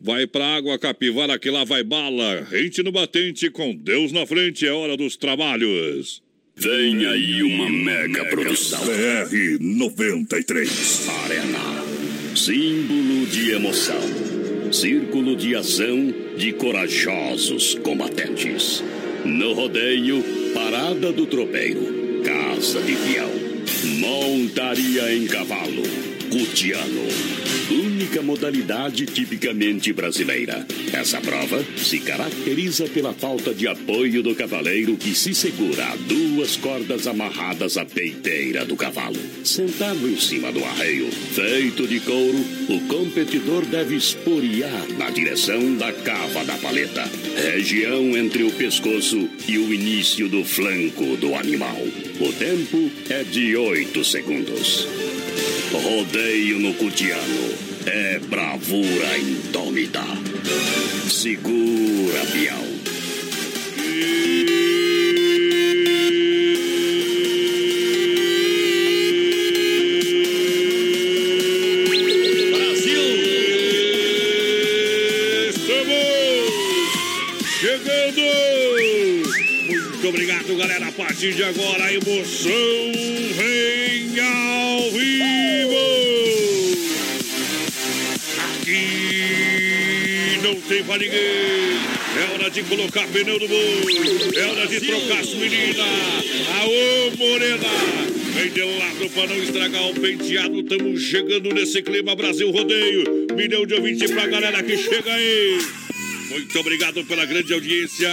Vai pra água capivara que lá vai bala. Rente no batente com Deus na frente, é hora dos trabalhos. Vem aí uma mega produção. BR 93. Arena. Símbolo de emoção. Círculo de ação de corajosos combatentes. No rodeio, parada do tropeiro. Casa de peão. Montaria em cavalo. Cutiano única modalidade tipicamente brasileira. Essa prova se caracteriza pela falta de apoio do cavaleiro que se segura a duas cordas amarradas à peiteira do cavalo. Sentado em cima do arreio, feito de couro, o competidor deve esporear na direção da cava da paleta, região entre o pescoço e o início do flanco do animal. O tempo é de 8 segundos. Rodeio no Cutiano é bravura indômita. Segura, Bial. Brasil! Estamos chegando! Muito obrigado, galera. A partir de agora, a emoção vem ao vivo! Pra ninguém. É hora de colocar pneu no mundo. É hora de trocar as meninas. Aô, Morena! Vem de lado pra não estragar o penteado. Estamos chegando nesse clima Brasil Rodeio. Milhão de ouvinte pra galera que chega aí. Muito obrigado pela grande audiência.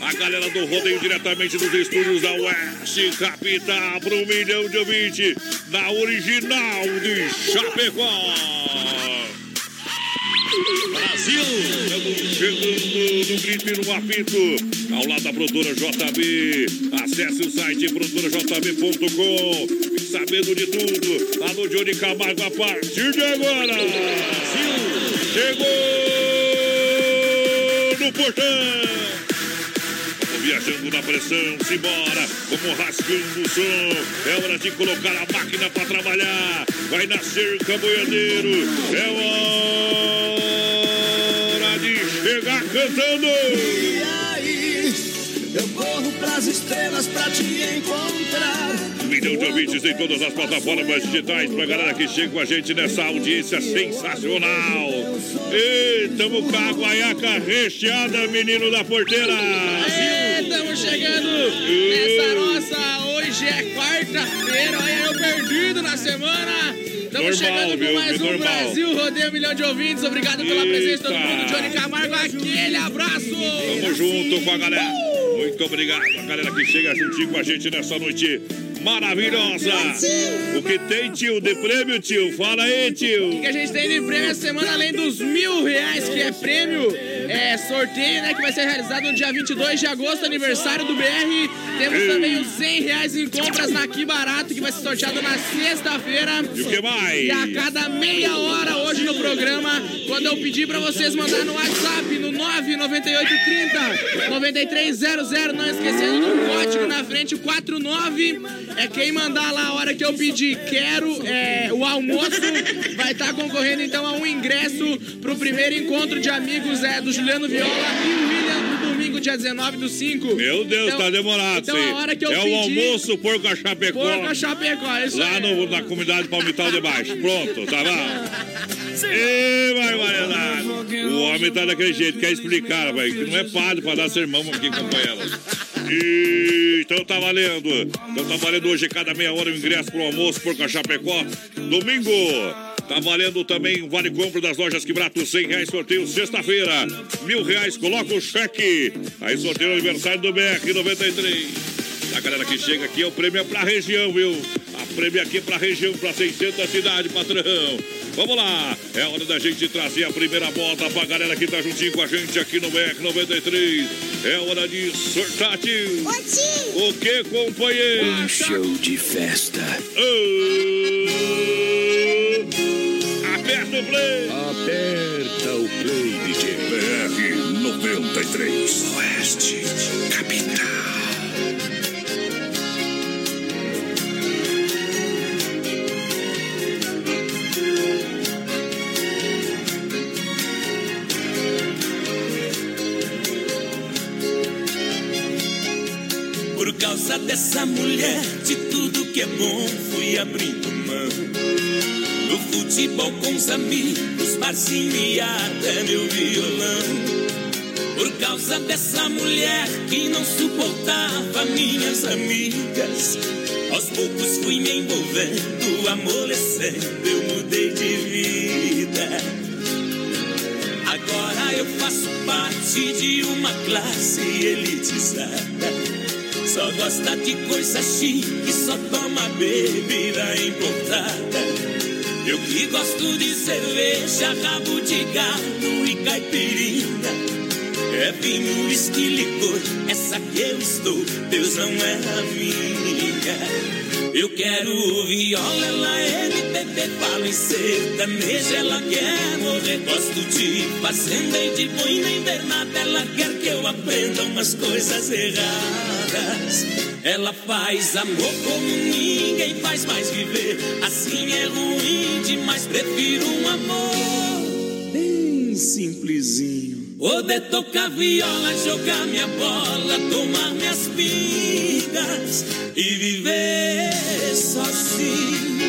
A galera do rodeio diretamente dos estúdios da Oeste Capital para um milhão de ouvinte na original de Chapecó. Brasil! Estamos chegando no grito e no apito, ao lado da produtora JB. Acesse o site produtorajb.com. Sabendo de tudo. Alô, Johnny Camargo, a partir de agora. Brasil! Chegou no portão! Viajando na pressão, simbora, vamos rasgando o som. É hora de colocar a máquina para trabalhar. Vai nascer caboiadeiro. É hora cantando. E aí, eu corro pras estrelas pra te encontrar. Um milhão de ouvintes em todas as plataformas digitais pra galera que chega com a gente nessa audiência sensacional. E tamo com a guaiaca recheada, menino da porteira. Estamos chegando nessa nossa. Hoje é quarta-feira, olha eu perdido na semana. Estamos Normal, chegando com mais um. Brasil Rodeio um Milhão de Ouvintes. Obrigado pela presença de todo mundo. Johnny Camargo, aquele abraço. Tamo junto com a galera. Muito obrigado a galera que chega juntinho com a gente nessa noite maravilhosa. O que tem, tio, de prêmio, tio? Fala aí, O tio. que a gente tem de prêmio essa semana, além dos mil reais, que é prêmio, é sorteio, né? Que vai ser realizado no dia 22 de agosto, aniversário do BR. Temos também os 100 reais em compras na Que Barato, que vai ser sorteado na sexta-feira. E o que mais? E a cada meia hora hoje no programa, quando eu pedir pra vocês mandar no WhatsApp no 99830 9300, não esquecendo do código na frente, o 49. É quem mandar lá a hora que eu pedir quero é, o almoço, vai estar concorrendo então a um ingresso pro primeiro encontro de amigos é, do Juliano Viola e o William no domingo, dia 19 do 5. Meu Deus, Então- tá demorado então aí. a hora que eu é o almoço porco a Chapecó. Porca Chapecó, é isso Lá aí. no- na comunidade Palmital de Baixo. Pronto, tá bom? Ê, barbaridade. O homem tá daquele jeito, quer explicar, velho, que não é padre pra dar sermão aqui, companheiro. E, então tá valendo. Então tá valendo hoje cada meia hora o ingresso pro almoço por Chapecó. Domingo. Tá valendo também Vale Compra das lojas Quebrato, 100 reais sorteio sexta-feira. Mil reais, coloca o cheque. Aí sorteio aniversário do BR 93. A galera que chega aqui, o prêmio é pra região, viu? Prêmio aqui pra região, pra 600 cidade, patrão. Vamos lá, é hora da gente trazer a primeira bota pra galera que tá juntinho com a gente aqui no BR 93. É hora de sortar, tio. O que, companheiro? Um show de festa. Ô, Aperta o play. Aperta o play, DJ. BR 93. Oeste, capital. Por causa dessa mulher, de tudo que é bom, fui abrindo mão. No futebol com os amigos, barzinho e até meu violão. Por causa dessa mulher que não suportava minhas amigas. Aos poucos fui me envolvendo, amolecendo, eu mudei de vida. Agora eu faço parte de uma classe elitizada. Só gosta de coisa chique, só toma bebida importada. Eu que gosto de cerveja, rabo de gado e caipirinha. É vinho, uísque, licor, essa que eu estou, Deus não é a minha. Eu quero viola, ela é MPB, fala em sertanejo, ela quer morrer. Gosto de fazenda e de boina invernada, ela quer que eu aprenda umas coisas erradas. Ela faz amor como ninguém faz mais viver. Assim é ruim demais, prefiro um amor bem simplesinho. Poder tocar viola, jogar minha bola, tomar minhas pingas e viver sozinho.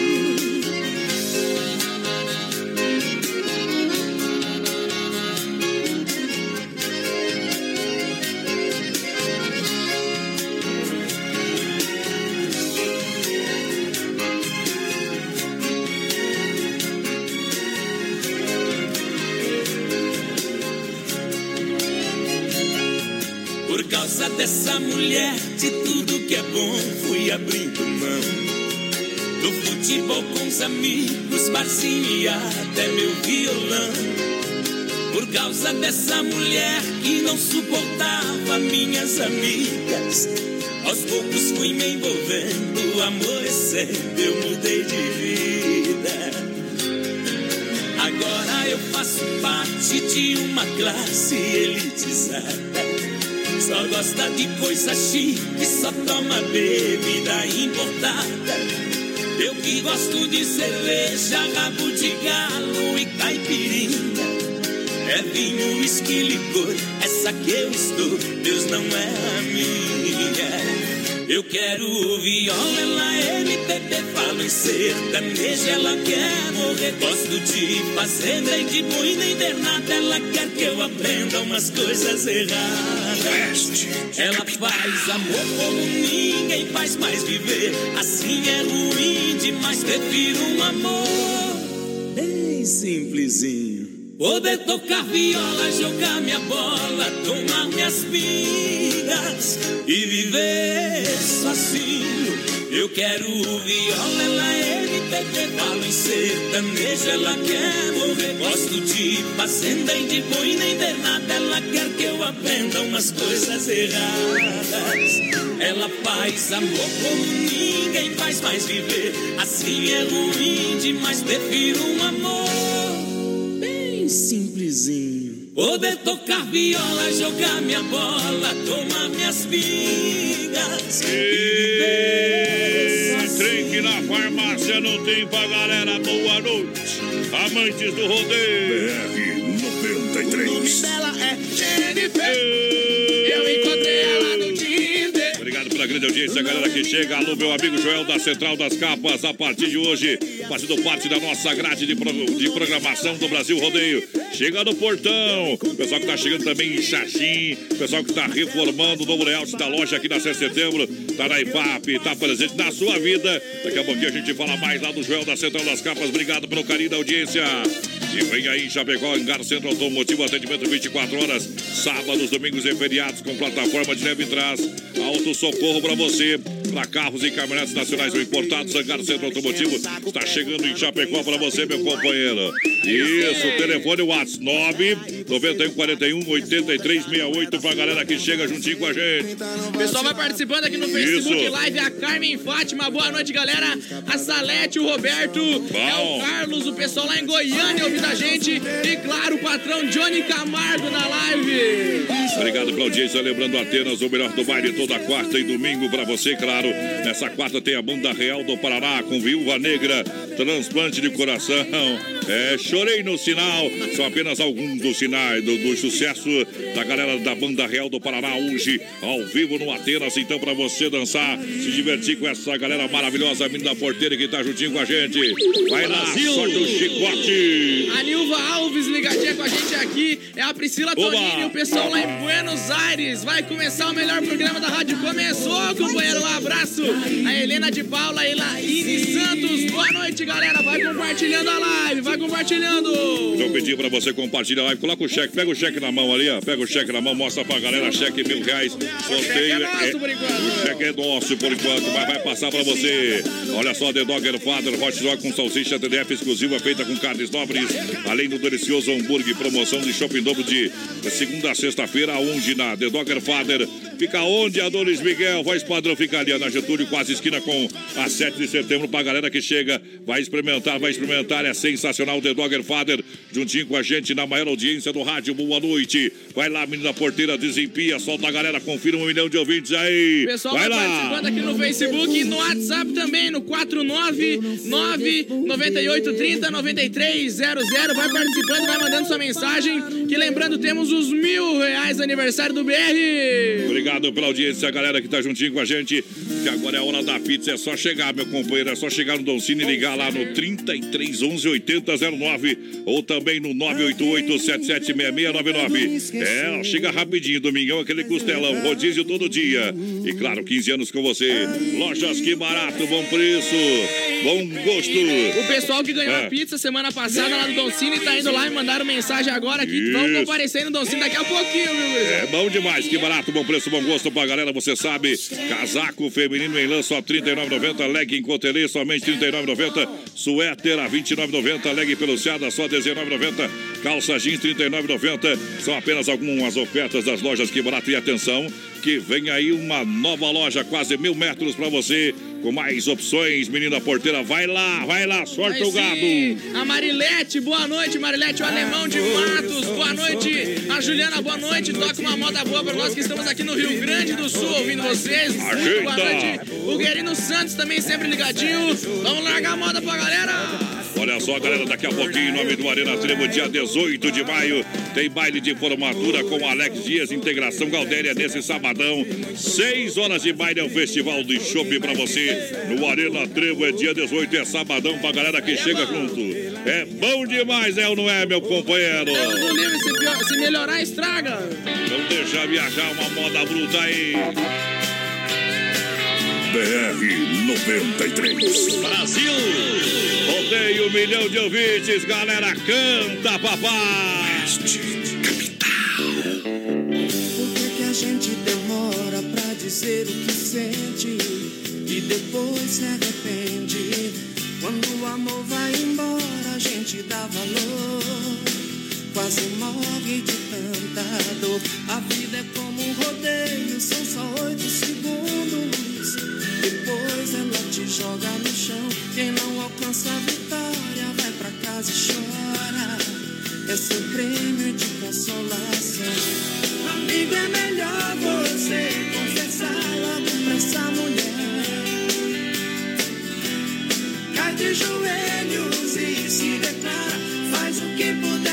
Dessa mulher, de tudo que é bom, fui abrindo mão. No futebol com os amigos, barzinho e até meu violão. Por causa dessa mulher que não suportava minhas amigas. Aos poucos fui me envolvendo, amolecendo, eu mudei de vida. Agora eu faço parte de uma classe elitizada. Só gosta de coisa chique, só toma bebida importada. Eu que gosto de cerveja, rabo de galo e caipirinha. É vinho, uísque, licor, essa que eu estou, Deus não é a minha. Eu quero viola, ela é MPB, falo em sertanejo, ela quer morrer. Gosto de fazenda e de boina invernada, ela quer que eu aprenda umas coisas erradas. Ela faz amor como ninguém faz mais viver. Assim é ruim demais, prefiro um amor bem simplesinho. Poder tocar viola, jogar minha bola, tomar minhas pingas e viver sozinho. Eu quero viola, ela é MPB, falo em sertanejo, ela quer morrer. Gosto de fazenda e de boina invernada, ela quer que eu aprenda umas coisas erradas. Ela faz amor como ninguém faz mais viver. Assim é ruim demais, prefiro um amor bem simplesinho. Poder tocar viola, jogar minha bola, tomar minhas pingas e farmácia não tem pra galera. Boa noite, amantes do rodeio. BR 93. Dela é Jennifer. Grande audiência, galera que chega. Alô, meu amigo Joel da Central das Capas. A partir de hoje, fazendo parte da nossa grade de, pro- de programação do Brasil Rodeio. Chega no portão. Pessoal que tá chegando também em Xaxim. Pessoal que tá reformando o novo layout da loja aqui na 6 de setembro. Tá na IFAP, tá presente na sua vida. Daqui a pouquinho a gente fala mais lá do Joel da Central das Capas. Obrigado pelo carinho da audiência. E vem aí, Chapecó, Engar Centro Automotivo, atendimento 24 horas, sábados, domingos e feriados, com plataforma de leve trás, auto socorro para você, para carros e caminhonetes nacionais ou importados, Engar Centro Automotivo, está chegando em Chapecó para você, meu companheiro. Isso, telefone WhatsApp 9 91 41 83 68 para a galera que chega juntinho com a gente. O pessoal vai participando aqui no Facebook Isso. Live. A Carmen Fátima, boa noite, galera. A Salete, o Roberto, é o Carlos, o pessoal lá em Goiânia ouvindo a gente. E claro, o patrão Johnny Camargo na live. Obrigado pela audiência. Lembrando Atenas, o melhor do baile toda quarta e domingo para você, claro. Nessa quarta tem a Banda Real do Paraná com Viúva Negra, transplante de coração. É chorei no sinal. São apenas alguns dos sinais do, do sucesso da galera da Banda Real do Paraná hoje, ao vivo no Atenas. Então, para você dançar, se divertir com essa galera maravilhosa, menina porteira que tá juntinho com a gente. Vai lá, sorte o chicote. A Nilva Alves ligadinha com a gente aqui. É a Priscila Tonini, o pessoal lá em Buenos Aires. Vai começar o melhor programa da rádio. Começou, companheiro. Um abraço. A Helena de Paula e Laine Santos. Boa noite, galera. Vai compartilhando a live, vai compartilhando. Vou pedir pra você compartilhar a live. Coloca o cheque, pega o cheque na mão ali, ó. Pega o cheque na mão, mostra pra galera. Cheque mil reais. Sorteio. é nosso por enquanto. O cheque é nosso por enquanto, mas vai passar pra você. Olha só, The Dogger Father, hot dog com salsicha TDF exclusiva feita com carnes nobres. Além do delicioso hambúrguer, promoção de shopping dobro de segunda a sexta-feira, onde na The Dogger Father. Fica onde, Adonis Miguel? Voz padrão fica ali na Getúlio, quase esquina com a 7 de setembro. Pra galera que chega, vai experimentar, vai experimentar. É sensacional. The Dogger Father, juntinho com a gente na maior audiência do rádio. Boa noite. Vai lá, menina porteira, desempia, solta a galera, confira um milhão de ouvintes aí. Pessoal vai vai lá. participando aqui no Facebook e no WhatsApp também, no 499-9830-9300. Vai participando, vai mandando sua mensagem. Que lembrando, temos os mil reais aniversário do BR. Obrigado pela audiência, a galera que tá juntinho com a gente. Que agora é a hora da pizza. É só chegar, meu companheiro. É só chegar no Doncini e ligar lá no 3311 8009 ou também no 988 776699. É, chega rapidinho, domingão, aquele costelão, rodízio todo dia. E claro, 15 anos com você. Lojas que barato, bom preço, bom gosto. O pessoal que ganhou É. a pizza semana passada lá do Don Cine tá indo lá e mandaram mensagem agora aqui. Vão Isso. comparecer no Don Cine daqui a pouquinho, viu, Luiz? É bom demais, que barato, bom preço, bom gosto pra galera, você sabe. Casaco feminino em lã só R$ 39,90, leg em cotelê somente R$ 39,90, suéter a R$ 29,90, leg peluciada só R$ 19,90, calça jeans R$ 39,90. São apenas algumas ofertas das lojas que barato e atenção, que vem aí uma nova loja, quase mil metros pra você, com mais opções, menina porteira, vai lá, vai lá, sorte o gado. A Marilete, boa noite, Marilete, o alemão de Matos, boa noite. A Juliana, boa noite. Toca uma moda boa pra nós que estamos aqui no Rio Grande do Sul ouvindo vocês. Muito boa noite. O Guerino Santos também sempre ligadinho. Vamos largar a moda pra galera. Olha só, galera, daqui a pouquinho, em nome do Arena Trevo, dia 18 de maio, tem baile de formatura com Alex Dias, Integração Galdéria, nesse sabadão. Seis horas de baile é um festival de chopp pra você. No Arena Trevo é dia 18, é sabadão pra galera que chega junto. É bom demais, é ou não é, meu companheiro? Se, pior- se melhorar, estraga. Vamos deixar viajar uma moda bruta aí. BR 93. Brasil! Rodeio um milhão de ouvintes, galera, canta, papai! Por que, que a gente demora pra dizer o que sente e depois se arrepende? Quando o amor vai embora, a gente dá valor. Quase morre de tanta dor. A vida é como um rodeio, são só oito segundos. Depois ela te joga no chão. Quem não alcança a vitória vai pra casa e chora. É seu prêmio de consolação. Amigo, é melhor você confessar logo pra essa mulher. Cai de joelhos e se declara, faz o que puder.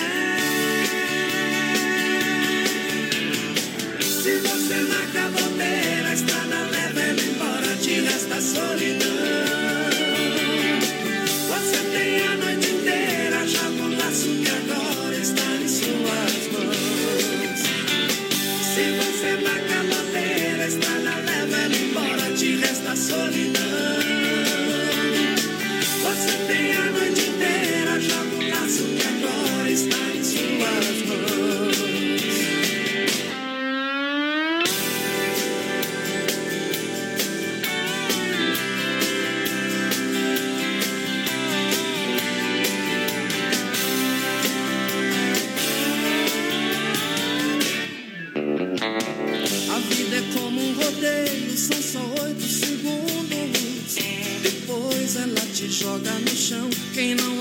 Se você marca a bobeira, a joga no chão. Quem não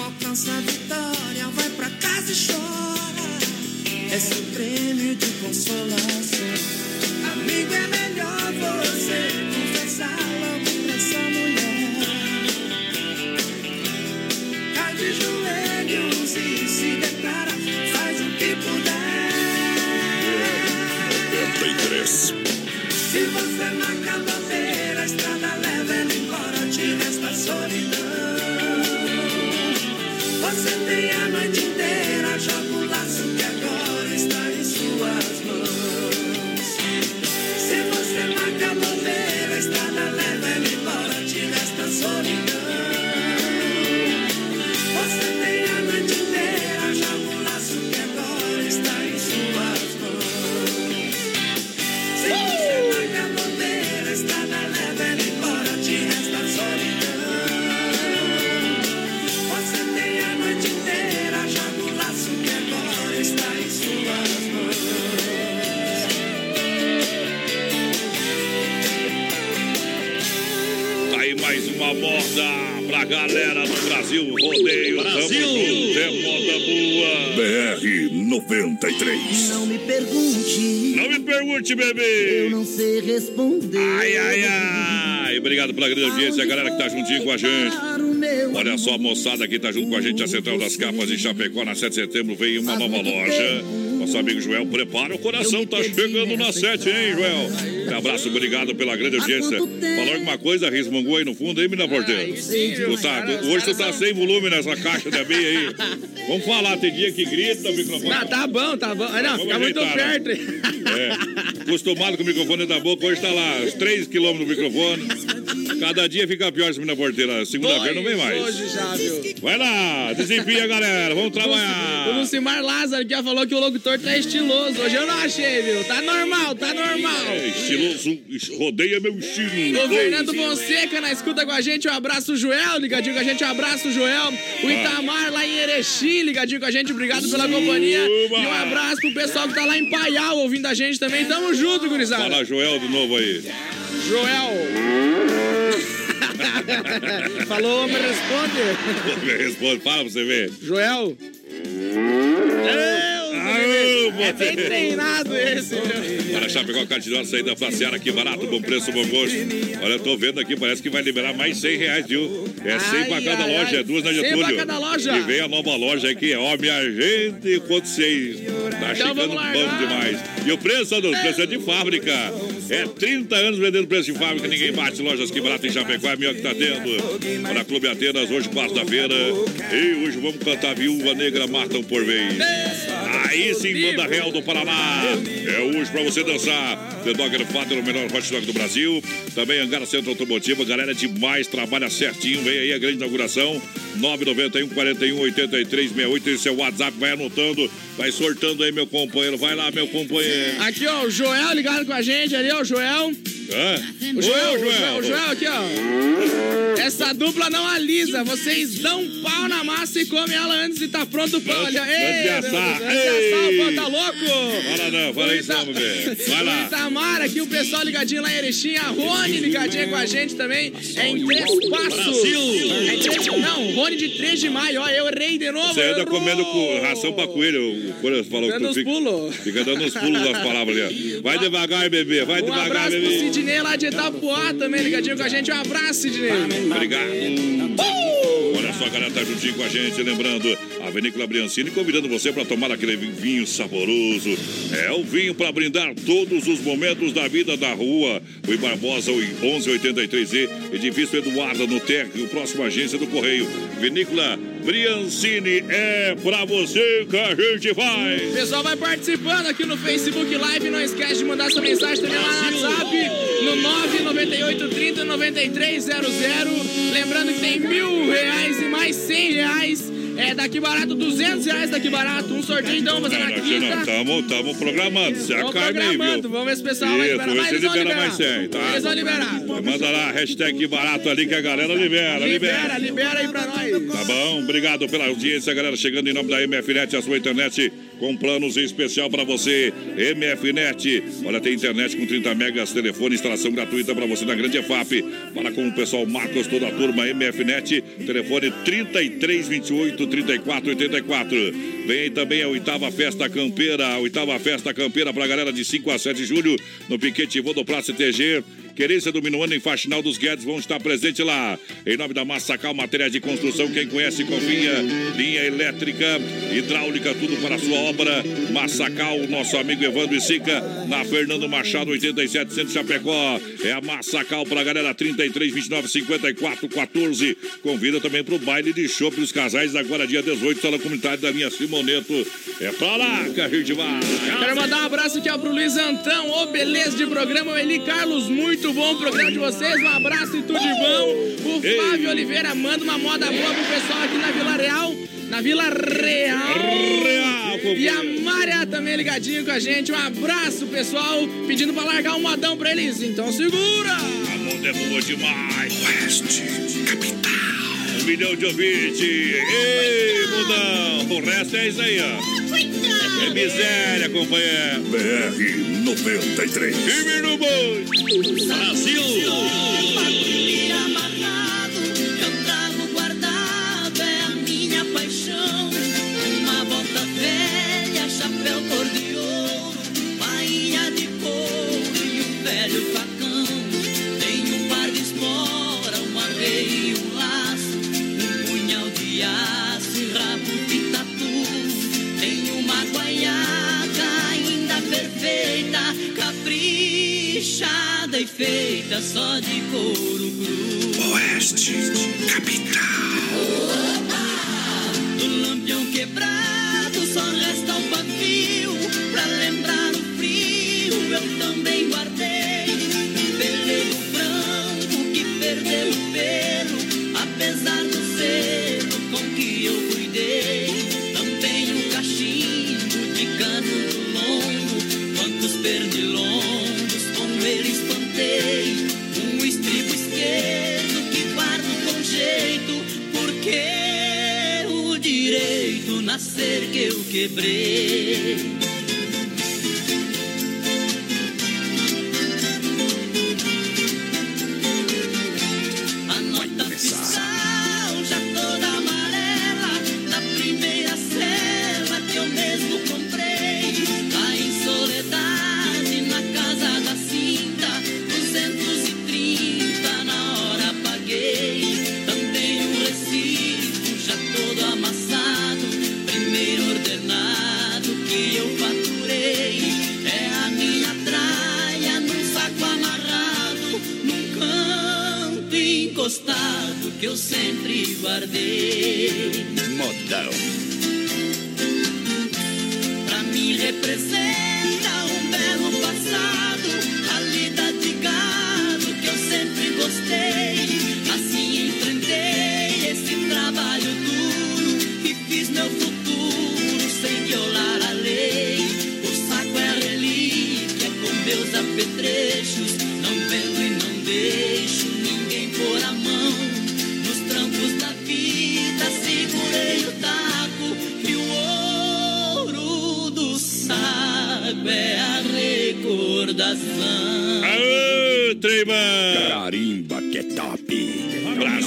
93. Não me pergunte, Não me pergunte, eu bebê. não sei responder. Ai, ai, ai. Obrigado pela grande audiência, a galera que tá juntinho com a gente. Olha só, a moçada que tá junto com a gente, a Central das Capas de Chapecó, na 7 de setembro, vem uma nova loja. Nosso amigo Joel, prepara o coração, tá chegando na 7, hein, Joel? Um abraço, obrigado pela grande audiência. Falou alguma coisa, Rismangou aí no fundo, hein, menina porteira? Tu tá- hoje tu tá sem volume nessa caixa da meia aí. Vamos falar, tem dia que grita no microfone. Não, tá bom, tá bom. Ah, Não, fica muito né? perto. É, acostumado com o microfone da boca, hoje tá lá, uns 3 km do microfone. Cada dia fica pior essa menina porteira. Segunda-feira não vem mais. Hoje já, viu? Vai lá, desempia, galera. Vamos O trabalhar. Lucimar Lázaro já falou que o locutor tá estiloso. Hoje eu não achei, viu? Tá normal, tá normal. É, estiloso, rodeia meu estilo. O Fernando Fonseca na escuta com a gente, um abraço, Joel, ligadinho com a gente, um abraço, Joel. O Itamar lá em Erechim, ligadinho com a gente, obrigado pela companhia. E um abraço pro pessoal que tá lá em Paial ouvindo a gente também. Tamo junto, gurizada. Fala, Joel, de novo aí. Joel. Falou, homem, responde. Responde, fala pra você ver. Joel. Aô, É bem treinado esse, viu? Para Chapecó, Cardinal, saída pra Seara, que barato, bom preço, bom gosto. Olha, eu tô vendo aqui, parece que vai liberar mais 100 reais, viu? É 100 pra Ai, cada ai, loja, ai. é duas na 100 Getúlio. pra cada loja. E vem a nova loja aqui, ó, minha gente, quanto vocês. Tá chegando vamos bom demais. E o preço, Adolfo, o preço é de fábrica. É 30 anos vendendo preço de fábrica, ninguém bate. Lojas que barato em Chapecó, é melhor que tá tendo. Olha, Clube Atenas, hoje, quarta-feira. E hoje vamos cantar Viúva Negra, Marta por vez. Aí sim, Banda Real do Paraná. É hoje pra você dançar. The Dogger Father, o melhor hot dog do Brasil. Também Angara Centro Automotivo. Galera demais, trabalha certinho. Vem aí a grande inauguração. 991 41 83 68. Esse é o WhatsApp. Vai anotando, vai sortando aí, meu companheiro. Vai lá, meu companheiro. Aqui, ó, o Joel ligado com a gente ali, ó, o Joel. O Joel, o Joel, o Joel aqui, ó. Essa dupla não alisa. Vocês dão um pau na massa e comem ela antes de tá pronto o pão. Olha, Ei, assar. de assar, tá louco? Fala não, fala isso Ita- bebê. Vai lá. Itamar aqui, o pessoal ligadinho lá em Erechim, a Rony ligadinha com a gente também. É em três passos. É em três, não, Rony de 3 de maio, ó, eu errei de novo. Você anda comendo ração pra coelho. O coelho falou que tu fica, pulos. fica dando os pulos das palavras ali. ó. Vai devagar, bebê. Vai devagar, bebê. Sidney lá de Itapuá também, ligadinho com a gente. Um abraço, Sidney. Obrigado. Olha só, a galera tá juntinho com a gente, lembrando a Vinícola Briancini convidando você para tomar aquele vinho saboroso. É o vinho para brindar todos os momentos da vida da rua. Rui Barbosa, o 1183E, edifício Eduardo no Tec, próxima agência do Correio. Vinícola Briancini é pra você que a gente O vai. pessoal vai participando aqui no Facebook Live. Não esquece de mandar sua mensagem também lá no WhatsApp no 998 30 9300. Lembrando que tem mil reais e mais cem reais. É daqui barato, 200 reais daqui barato. Um sorteio então, vamos fazer na quinta. estamos estamos programando. Se Vamos acalme aí, programando, viu? vamos ver se o pessoal vai Isso, liberar. vê Mas eles vão libera liberar. mais 100, tá? Eles vão liberar. Manda lá, hashtag barato ali que a galera libera, Libera, libera. libera aí pra nós. Tá bom? Obrigado pela audiência, galera. Chegando em nome da MFNet, a sua internet com planos em especial para você. MFNet. Olha, tem internet com 30 megas, telefone, instalação gratuita para você na Grande EFAP. Fala com o pessoal Marcos, toda a turma MFNet. Telefone 3328 3484. Vem aí também a oitava festa campeira. A oitava festa campeira para a galera de 5 a 7 de julho no Piquete Vodopraça TG. Querência do Minuano em Faxinal dos Guedes vão estar presentes lá. Em nome da Massacal Materiais de Construção, quem conhece, confia. Linha elétrica, hidráulica, tudo para a sua obra. Massacal, nosso amigo Evandro e Sica, na Fernando Machado, 87 Centro Chapecó. É a Massacal para a galera 33, 29, 54, 14. Convida também para o baile de show dos casais, agora dia 18, sala comunitária da linha Simoneto. É pra lá que vai. Quero mandar um abraço aqui ó, pro Luiz Antão. Ô, beleza de programa. O Eli Carlos, muito bom o programa de vocês. Um abraço e tudo de bom. O Ei. Flávio Oliveira manda uma moda boa pro pessoal aqui na Vila Real. Na Vila Real. Real, E a. Mária também ligadinho com a gente. Um abraço, pessoal. Pedindo pra largar um modão pra eles. Então segura. A onda é boa demais. Oeste, capital. Um milhão de ouvintes. Ei, mudão. O resto é isso aí, ó. É miséria, companheiro. BR 93. Firme no boi. Brasil. Feita só de couro cru. Oeste, capital. Quebrei.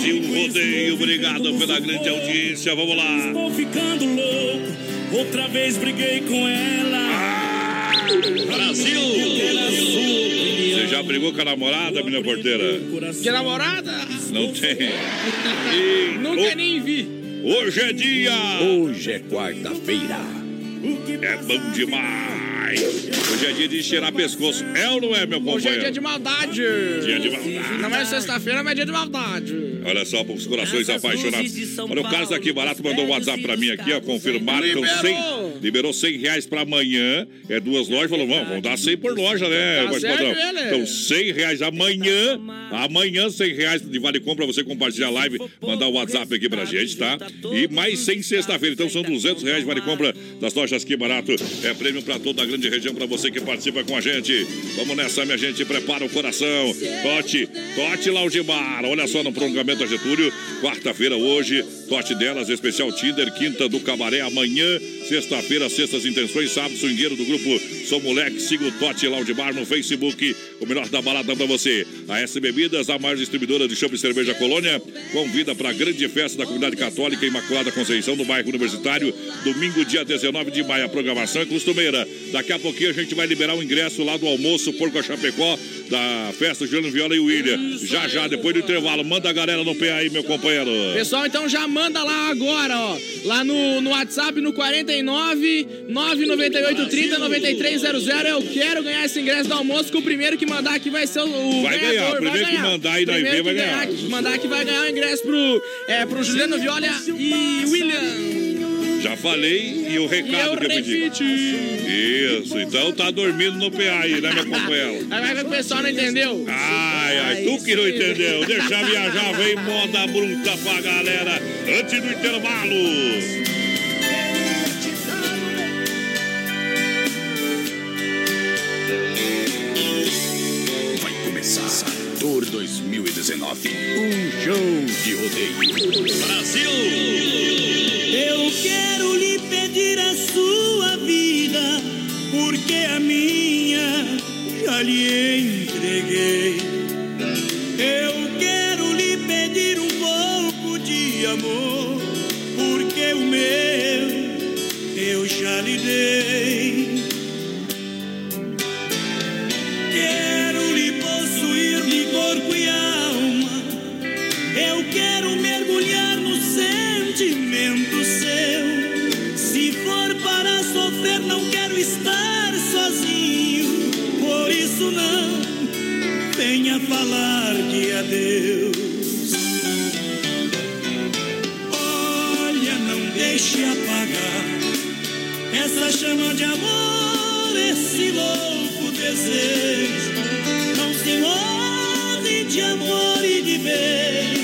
Brasil Rodeio, obrigado pela grande audiência. Vamos lá. Estou ficando louco, outra vez briguei com ela. Brasil. Você já brigou com a namorada, minha porteira? De namorada? Não tem. E Nunca o- nem vi. hoje é dia. Hoje é quarta-feira. É bom demais. Hoje é dia de cheirar pescoço. É ou não é, meu Hoje é dia companheiro? de maldade. Dia de maldade. Não é sexta-feira, mas é dia de maldade. Olha só, para os corações apaixonados. Olha, o Carlos aqui barato mandou um WhatsApp pra mim aqui, ó, confirmado. Então, Liberou. 100, liberou 100 reais pra amanhã. É duas lojas. Falou, vamos, vamos dar 100 por loja, né, Tá certo ele. Então, 100 reais amanhã. Amanhã, 100 reais de vale compra. Você compartilhar a live, mandar o WhatsApp aqui pra gente, tá? E mais 100 sexta-feira. Então, são 200 reais de vale compra das lojas que barato. É prêmio pra toda a grande região, pra você que participa com a gente. Vamos nessa, minha gente. Prepara o coração. Tote, Tote Bar. Olha só no prolongamento estacionamento a Getúlio. Quarta-feira hoje, Tote delas, especial Tinder, quinta do Cabaré amanhã, sexta-feira, sextas intenções, sábado, swingueiro do grupo Sou Moleque. Siga o Tote Loudbar no Facebook, o melhor da balada pra você. A S Bebidas, a maior distribuidora de chopp e cerveja Colônia, convida para a grande festa da comunidade católica Imaculada Conceição do bairro Universitário, domingo, dia 19 de maio. A programação é costumeira. Daqui a pouquinho a gente vai liberar o ingresso lá do almoço Porco a Chapecó, da festa Juliano Viola e William. Já, já, depois do intervalo, manda a galera no pé aí, meu companheiro. Pessoal, então já manda lá agora, ó. Lá no, no WhatsApp, no 49 998 30 9300. Eu quero ganhar esse ingresso do almoço, que o primeiro que mandar aqui vai ser o, o Vai ganhar, o primeiro vai que ganhar. mandar e nós Primeiro ver vai que ganhar. que mandar que vai ganhar o ingresso pro, é, pro Juliano Viola e William. Já falei e o E recado eu que eu pedi. Isso, então tá dormindo no PA aí, né, meu companheiro? Aí vai que o pessoal não entendeu. Ai, ai, tu que não entendeu. Deixa viajar, vem moda bruta pra galera antes do intervalo. 2019. Um show de rodeio. Brasil! Eu quero lhe pedir a sua vida, porque a minha já lhe entreguei. Eu quero lhe pedir um pouco de amor, porque o meu eu já lhe dei. Estar sozinho. Por isso não venha falar de adeus. Olha, não deixe apagar essa chama de amor, esse louco desejo. Não se move de amor e de beijos.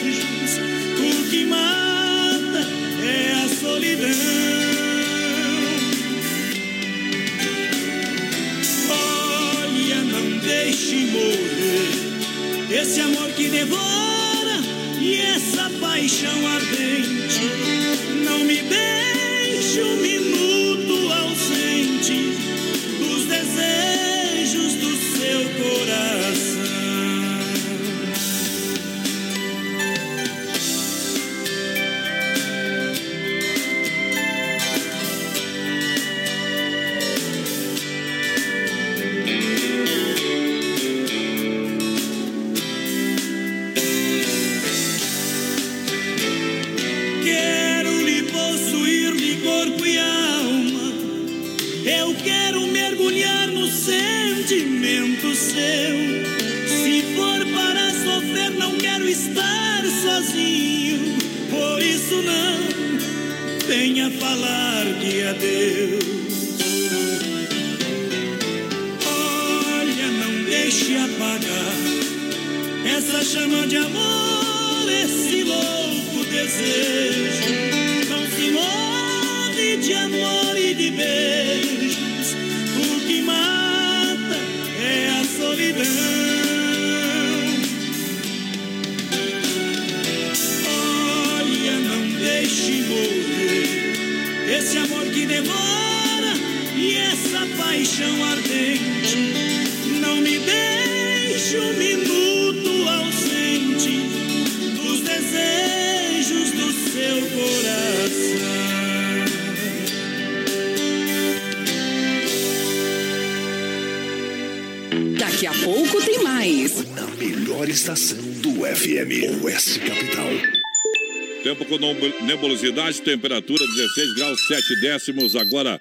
Morrer esse amor que devora e essa paixão ardente. Não me deixe nebulosidade, temperatura 16 graus 7 décimos, agora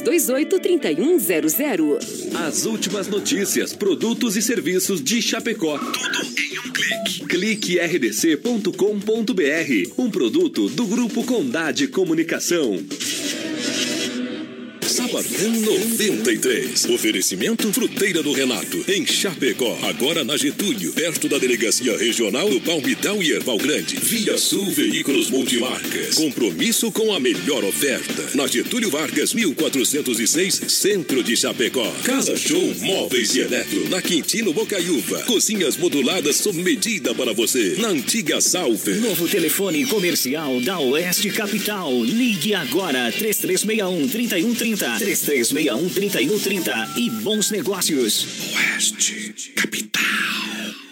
3328 3228 3100. As últimas notícias, produtos e serviços de Chapecó. Tudo em um clique. Clique rdc.com.br. Um produto do Grupo Condade Comunicação. Sabadão 93. Oferecimento Fruteira do Renato, em Chapecó. Agora na Getúlio, perto da Delegacia Regional do Palmital e Erval Grande. Via Sul Veículos Multimarcas. Compromisso com a melhor oferta. Na Getúlio Vargas, 1406, Centro de Chapecó. Casa Show Móveis e Eletro. Na Quintino Bocaiúva. Cozinhas moduladas sob medida para você. Na antiga Salve. Novo telefone comercial da Oeste Capital. Ligue agora 3361 3130 3361 3130 e bons negócios. Oeste Capital.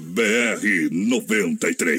BR 93.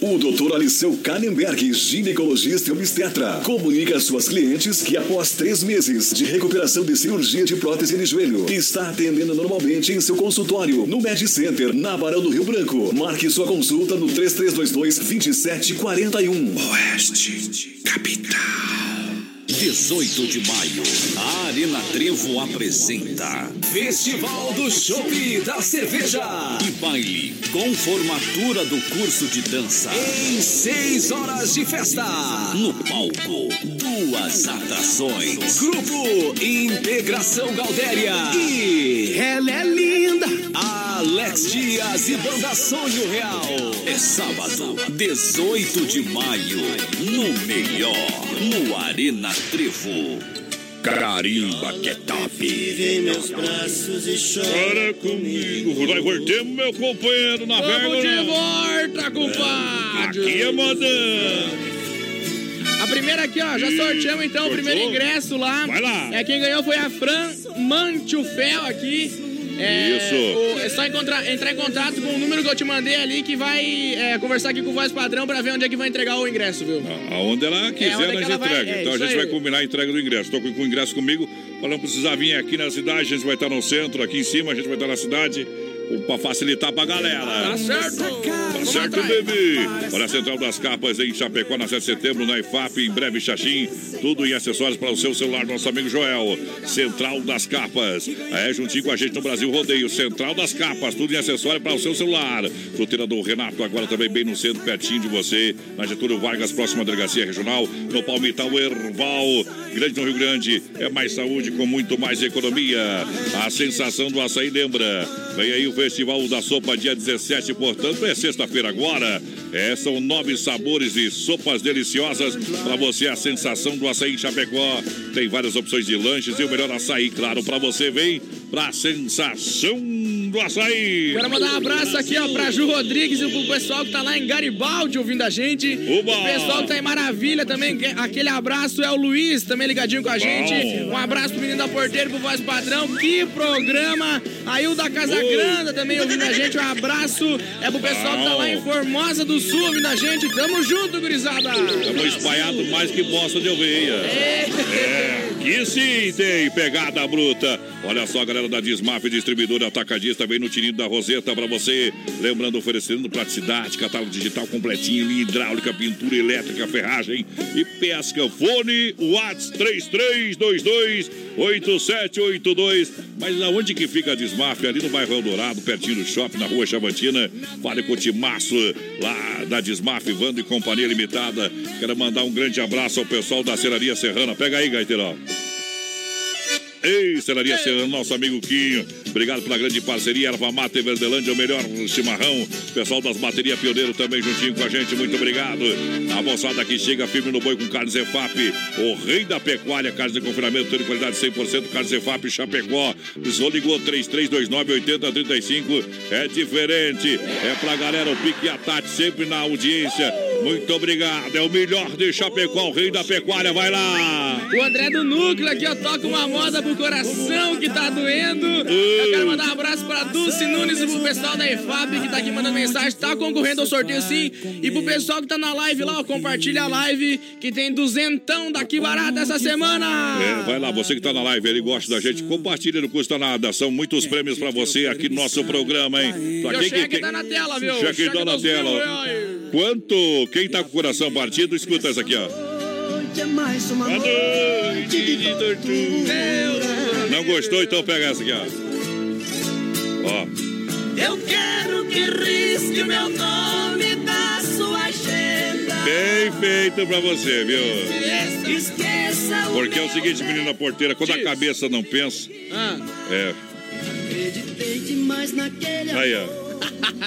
O Dr. Aliceu Kannenberg, ginecologista e obstetra, comunica às suas clientes que após três meses de recuperação de cirurgia de prótese de joelho, está atendendo normalmente em seu consultório no Med Center, na Barão do Rio Branco. Marque sua consulta no 3322-2741. Oeste Capital. 18 de maio, a Arena Trevo apresenta Festival do Chopp da Cerveja e baile com formatura do curso de dança em seis horas de festa. No palco, duas atrações. Grupo Integração Galdéria e ela é linda. Alex Dias e Banda Sonho Real. É sábado, 18 de maio, no melhor, no Arena Trevo. Carimba que é top. Chora comigo. Nós voltemos, meu companheiro, na Vamos de verga. volta, compadre. Aqui é mandando. A primeira aqui, ó, já sorteamos então o primeiro ingresso lá. Vai lá. É, quem ganhou foi a Fran Mantiufel aqui. É, Isso. o- é só encontrar- entrar em contato com o número que eu te mandei ali que vai é, conversar aqui com o voz padrão pra ver onde é que vai entregar o ingresso, viu? Aonde ela quiser, É, onde é nós ela vai- entrega. é, então a gente vai combinar a entrega do ingresso. Estou com, com o ingresso comigo. Falando precisar vir aqui na cidade, a gente vai estar no centro, aqui em cima, a gente vai estar na cidade. Pra facilitar pra galera. Tá certo? Tá certo, bebê. Olha a Central das Capas em Chapecó, na 7 de setembro, na IFAP, em breve Xaxim. Tudo em acessórios para o seu celular, nosso amigo Joel. Central das Capas. É, juntinho com a gente no Brasil Rodeio. Central das Capas, tudo em acessório para o seu celular. Fruteira do Renato, agora também bem no centro, pertinho de você. Na Getúlio Vargas, próxima delegacia regional. No Palmital Erval. Grande no Rio Grande. É mais saúde com muito mais economia. A sensação do açaí lembra. Vem aí o Festival da Sopa, dia 17, portanto, é sexta-feira agora. É, são nove sabores e sopas deliciosas para você. A sensação do açaí em Chapecó. Tem várias opções de lanches e o melhor açaí, claro, para você. Vem pra sensação do açaí. Quero mandar um abraço aqui, ó, pra Ju Rodrigues e pro pessoal que tá lá em Garibaldi ouvindo a gente. O pessoal que tá em Maravilha também. que- Aquele abraço é o Luiz, também ligadinho com a gente. Um abraço pro menino da porteira pro voz padrão. Que programa! Aí o da Casa Oi. Grande também ouvindo a gente. Um abraço é pro pessoal que tá lá em Formosa do Sul ouvindo a gente. Tamo junto, gurizada! Estamos espalhados mais que bosta de ovelha. É. Que sim, tem pegada bruta. Olha só, galera da Dismaf, distribuidora atacadista, vem no tirinho da Roseta pra você. Lembrando, oferecendo praticidade, catálogo digital completinho, hidráulica, pintura elétrica, ferragem e pesca. Fone, Whats 3322 8782. Mas aonde que fica a Dismaf? Ali no bairro Eldorado, pertinho do shopping, na rua Chavantina. Fale com o Timaço, lá da Dismaf, Vando e Companhia Limitada. Quero mandar um grande abraço ao pessoal da Serraria Serrana. Pega aí, Gaiteirão. Ei, Celaria Serrano, nosso amigo Quinho. Obrigado pela grande parceria. Erva Mata e Verdelândia, o melhor chimarrão. Pessoal das baterias Pioneiro também juntinho com a gente. Muito obrigado. A moçada que chega firme no boi com carne Zefap. O rei da pecuária, carne de confinamento, de qualidade 100%. Carne Zefap Chapecó. Só ligou 3329-8035. É diferente. É pra galera, o Pique e a Tati sempre na audiência. Muito obrigado. É o melhor de Chapecó, o rei da pecuária. Vai lá. O André do Núcleo aqui, ó, toca uma moda pro coração que tá doendo. Eu quero mandar um abraço pra Dulce Nunes e pro pessoal da EFAP que tá aqui mandando mensagem. Tá concorrendo ao sorteio sim. E pro pessoal que tá na live lá, ó, compartilha a live que tem duzentão daqui barato essa semana. É, vai lá, você que tá na live, ele gosta da gente, compartilha, não custa nada. São muitos prêmios pra você aqui no nosso programa, hein? Pra Meu cheque tá na tela, viu? Cheque tá na tela. mil. Quanto? Quem tá com o coração partido, escuta essa aqui, ó. É mais uma noite de tortura. Não gostou? Então pega essa aqui, ó. Ó. Eu quero que risque o meu nome da sua agenda. Bem feito pra você, viu? Esqueça o Porque é o seguinte, menina porteira, quando a cabeça não pensa. É. Acreditei demais naquele Aí, ó.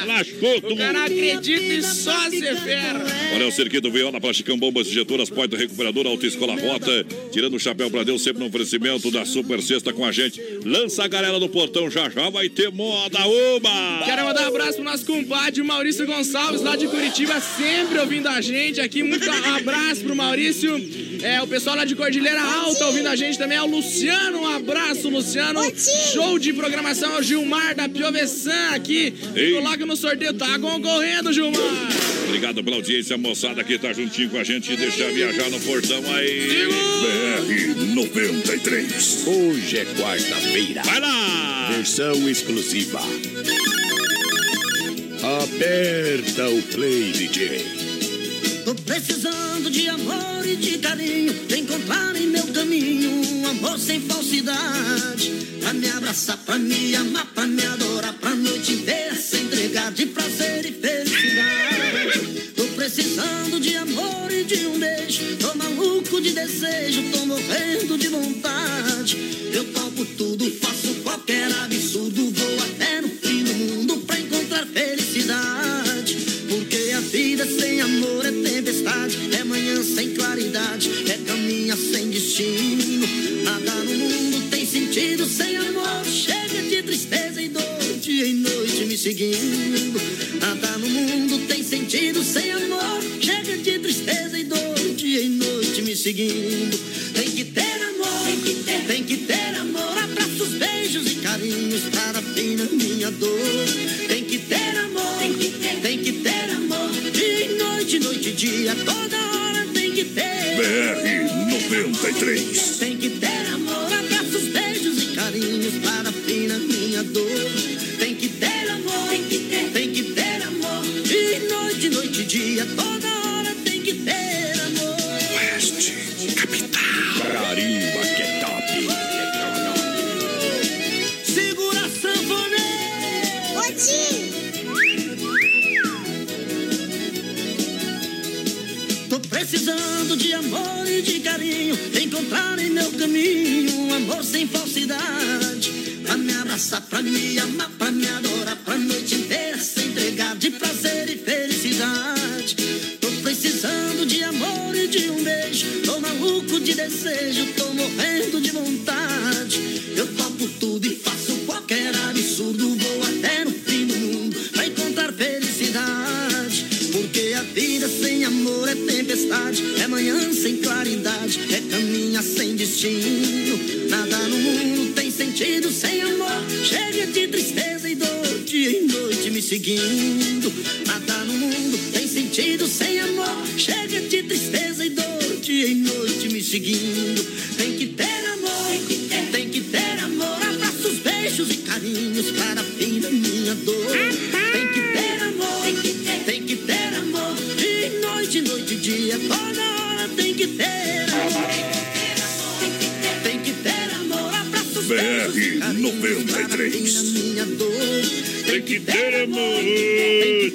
Lascou tudo. O cara acredita e só se ferra. Olha o Cerquito Viola para Chicão Bombas Injetoras, Porta Recuperadora, Autoescola Rota. Tirando o chapéu pra Deus, sempre no oferecimento da Super Sexta com a gente. Lança a galera no portão, já já vai ter moda, uma! Quero mandar um abraço pro nosso compadre Maurício Gonçalves, lá de Curitiba, sempre ouvindo a gente aqui. Muito abraço pro Maurício. É, o pessoal lá de Cordilheira Alta ouvindo a gente também. É o Luciano, um abraço, Luciano. Show de programação, é o Gilmar da Piovesan aqui. Ei. Coloca no sorteio, tá concorrendo, Gilmar. Obrigado pela audiência, moçada que tá juntinho com a gente. Deixa viajar no portão aí. BR 93. Hoje é quarta-feira. Vai lá! Versão exclusiva. Aperta o play, DJ. Tô precisando de amor e de carinho. De encontrar em meu caminho um amor sem falsidade. Pra me abraçar, pra me amar, pra me adorar. Pra noite inteira se entregar de prazer e felicidade. Tô precisando de amor e de um beijo. Tô maluco de desejo, tô morrendo de vontade. Eu topo tudo, faço qualquer absurdo. Sem claridade, é caminha sem destino. Nada no mundo tem sentido sem amor. Chega de tristeza e dor, dia e noite me seguindo. Nada no mundo tem sentido sem amor. Chega de tristeza e dor, dia e noite me seguindo. Tem que ter amor, tem que ter, tem que ter amor. Abraços, beijos e carinhos para fim na minha dor. Tem que ter amor, tem que ter, tem que ter amor. Dia e noite, noite e dia, toda hora. BR 93. Tem que ter amor, abraços, beijos e carinhos para fim na minha dor. Tem que ter amor, tem que ter, tem que ter amor. E noite, noite dia, toda hora de amor e de carinho. Encontrar em meu caminho um amor sem falsidade. Pra me abraçar, pra me amar, pra me adorar. Pra noite inteira se entregar de prazer e felicidade. Tô precisando de amor e de um beijo. Tô maluco de desejo, sem amor. Chega de tristeza e dor, dia e noite me seguindo. Nada no mundo tem sentido sem amor. Chega de tristeza e dor, dia e noite me seguindo. 93. minha dor. Tem que ter amor,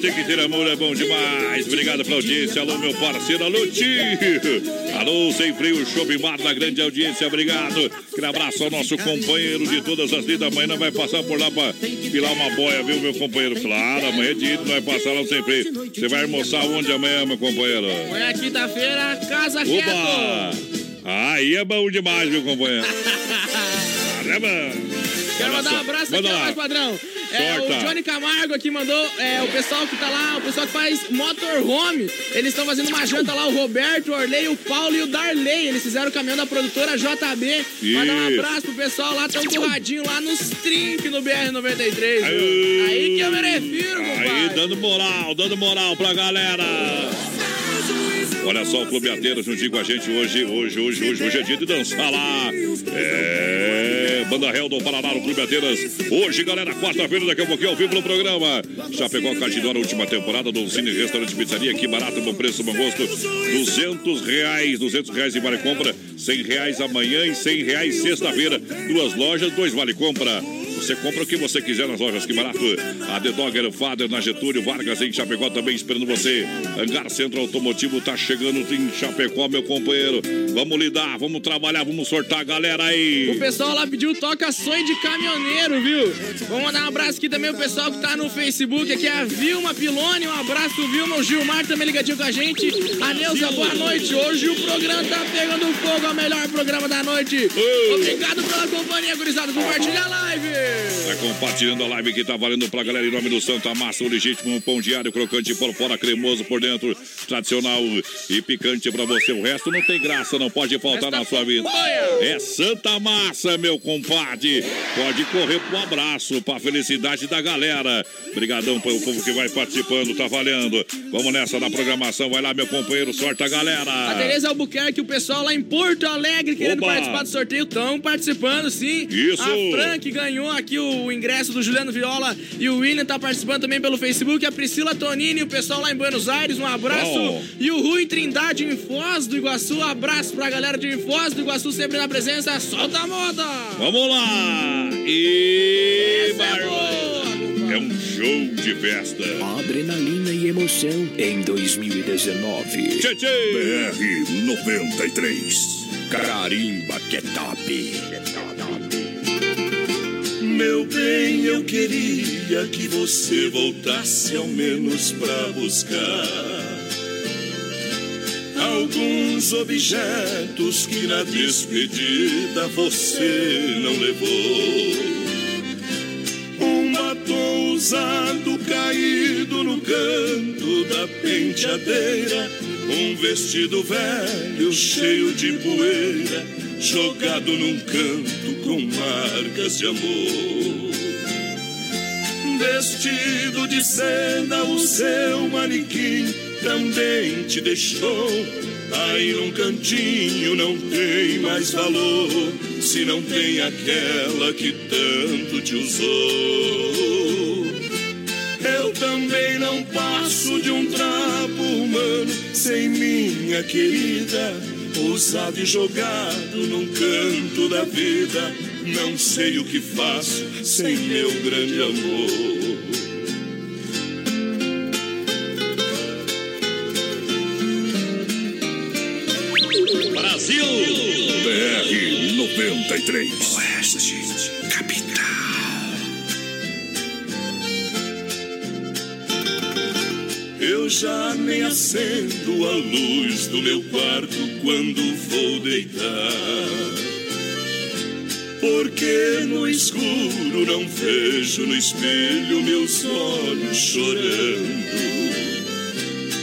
tem que ter amor, é bom demais. Obrigado pela audiência. Alô, meu parceiro, alô, tio. Alô, sem freio, Shopping Bar da grande audiência, obrigado. Aquele abraço ao nosso companheiro de todas as vidas. Amanhã vai passar por lá pra pilar uma boia, viu, meu companheiro? Claro, amanhã é dia, não vai passar lá sem freio. Você vai almoçar onde amanhã, meu companheiro? Amanhã, quinta-feira, Casa Quieto. Oba! Aí é bom demais, meu companheiro. Caramba! Quero mandar um abraço manda aqui, mais padrão. É, o Johnny Camargo aqui mandou, é, o pessoal que tá lá, o pessoal que faz motorhome, eles estão fazendo uma janta lá, o Roberto, o Orley, o Paulo e o Darley. Eles fizeram o caminhão da produtora JB. Mandar um abraço pro pessoal lá, tão curradinho lá nos trinques no BR-93. viu? Aí. Que eu me refiro, Aí, dando moral, dando moral pra galera. Olha só o Clube Ateiro juntinho com a gente hoje, hoje, hoje, hoje, hoje é dia de dançar lá. É, Banda Real do Paraná no Clube Ateiras. Hoje, galera, quarta-feira, daqui a pouquinho ao vivo no programa. Já pegou a Cardidora, última temporada do Cine Restaurante Pizzaria, que barato, bom preço, bom gosto. 200 reais, 200 reais em vale compra, 100 reais amanhã e 100 reais sexta-feira. Duas lojas, dois vale compra. Você compra o que você quiser nas lojas, que barato. A The Dogger Father na Getúlio Vargas em Chapecó também esperando você. Hangar Centro Automotivo tá chegando em Chapecó, meu companheiro. Vamos lidar, vamos trabalhar, vamos sortar a galera aí. O pessoal lá pediu toca sonho de caminhoneiro, viu? Vamos mandar um abraço aqui também o pessoal que tá no Facebook, aqui é a Vilma Pilone, um abraço Vilma, o Gilmar também ligadinho com a gente. A Neuza, boa noite. Hoje o programa tá pegando fogo, é o melhor programa da noite. Obrigado pela companhia, gurizada. Compartilha a live. Tá compartilhando a live que tá valendo pra galera em nome do Santa Massa, o legítimo pão diário, crocante por fora, cremoso por dentro, tradicional e picante pra você. O resto não tem graça, não pode faltar na sua vida. É Santa Massa, meu compadre. Pode correr pro abraço, pra felicidade da galera. Obrigadão pelo povo que vai participando, tá valendo. Vamos nessa na programação, vai lá, meu companheiro, sorte a galera. A Tereza Albuquerque, o pessoal lá em Porto Alegre querendo Oba! participar do sorteio, estão participando sim. Isso! A Frank ganhou aqui o ingresso do Juliano Viola e o William tá participando também pelo Facebook. A Priscila Tonini, o pessoal lá em Buenos Aires, um abraço. Bom. E o Rui Trindade em Foz do Iguaçu, abraço pra galera de Foz do Iguaçu, sempre na presença. Solta a moda! Vamos lá! E. É um show de festa. Adrenalina e emoção em 2019. BR 93. Carimba que é top. Meu bem, eu queria que você voltasse ao menos pra buscar alguns objetos que na despedida você não levou. Um batom usado caído no canto da penteadeira, um vestido velho cheio de poeira, jogado num canto com marcas de amor. Vestido de seda, o seu manequim também te deixou. Aí num cantinho não tem mais valor, se não tem aquela que tanto te usou. Eu também não passo de um trapo humano sem minha querida, usado e jogado num canto da vida. Não sei o que faço sem meu grande amor. Brasil! BR 93. Eu já nem acendo a luz do meu quarto quando vou deitar. Porque no escuro não vejo no espelho meus olhos chorando.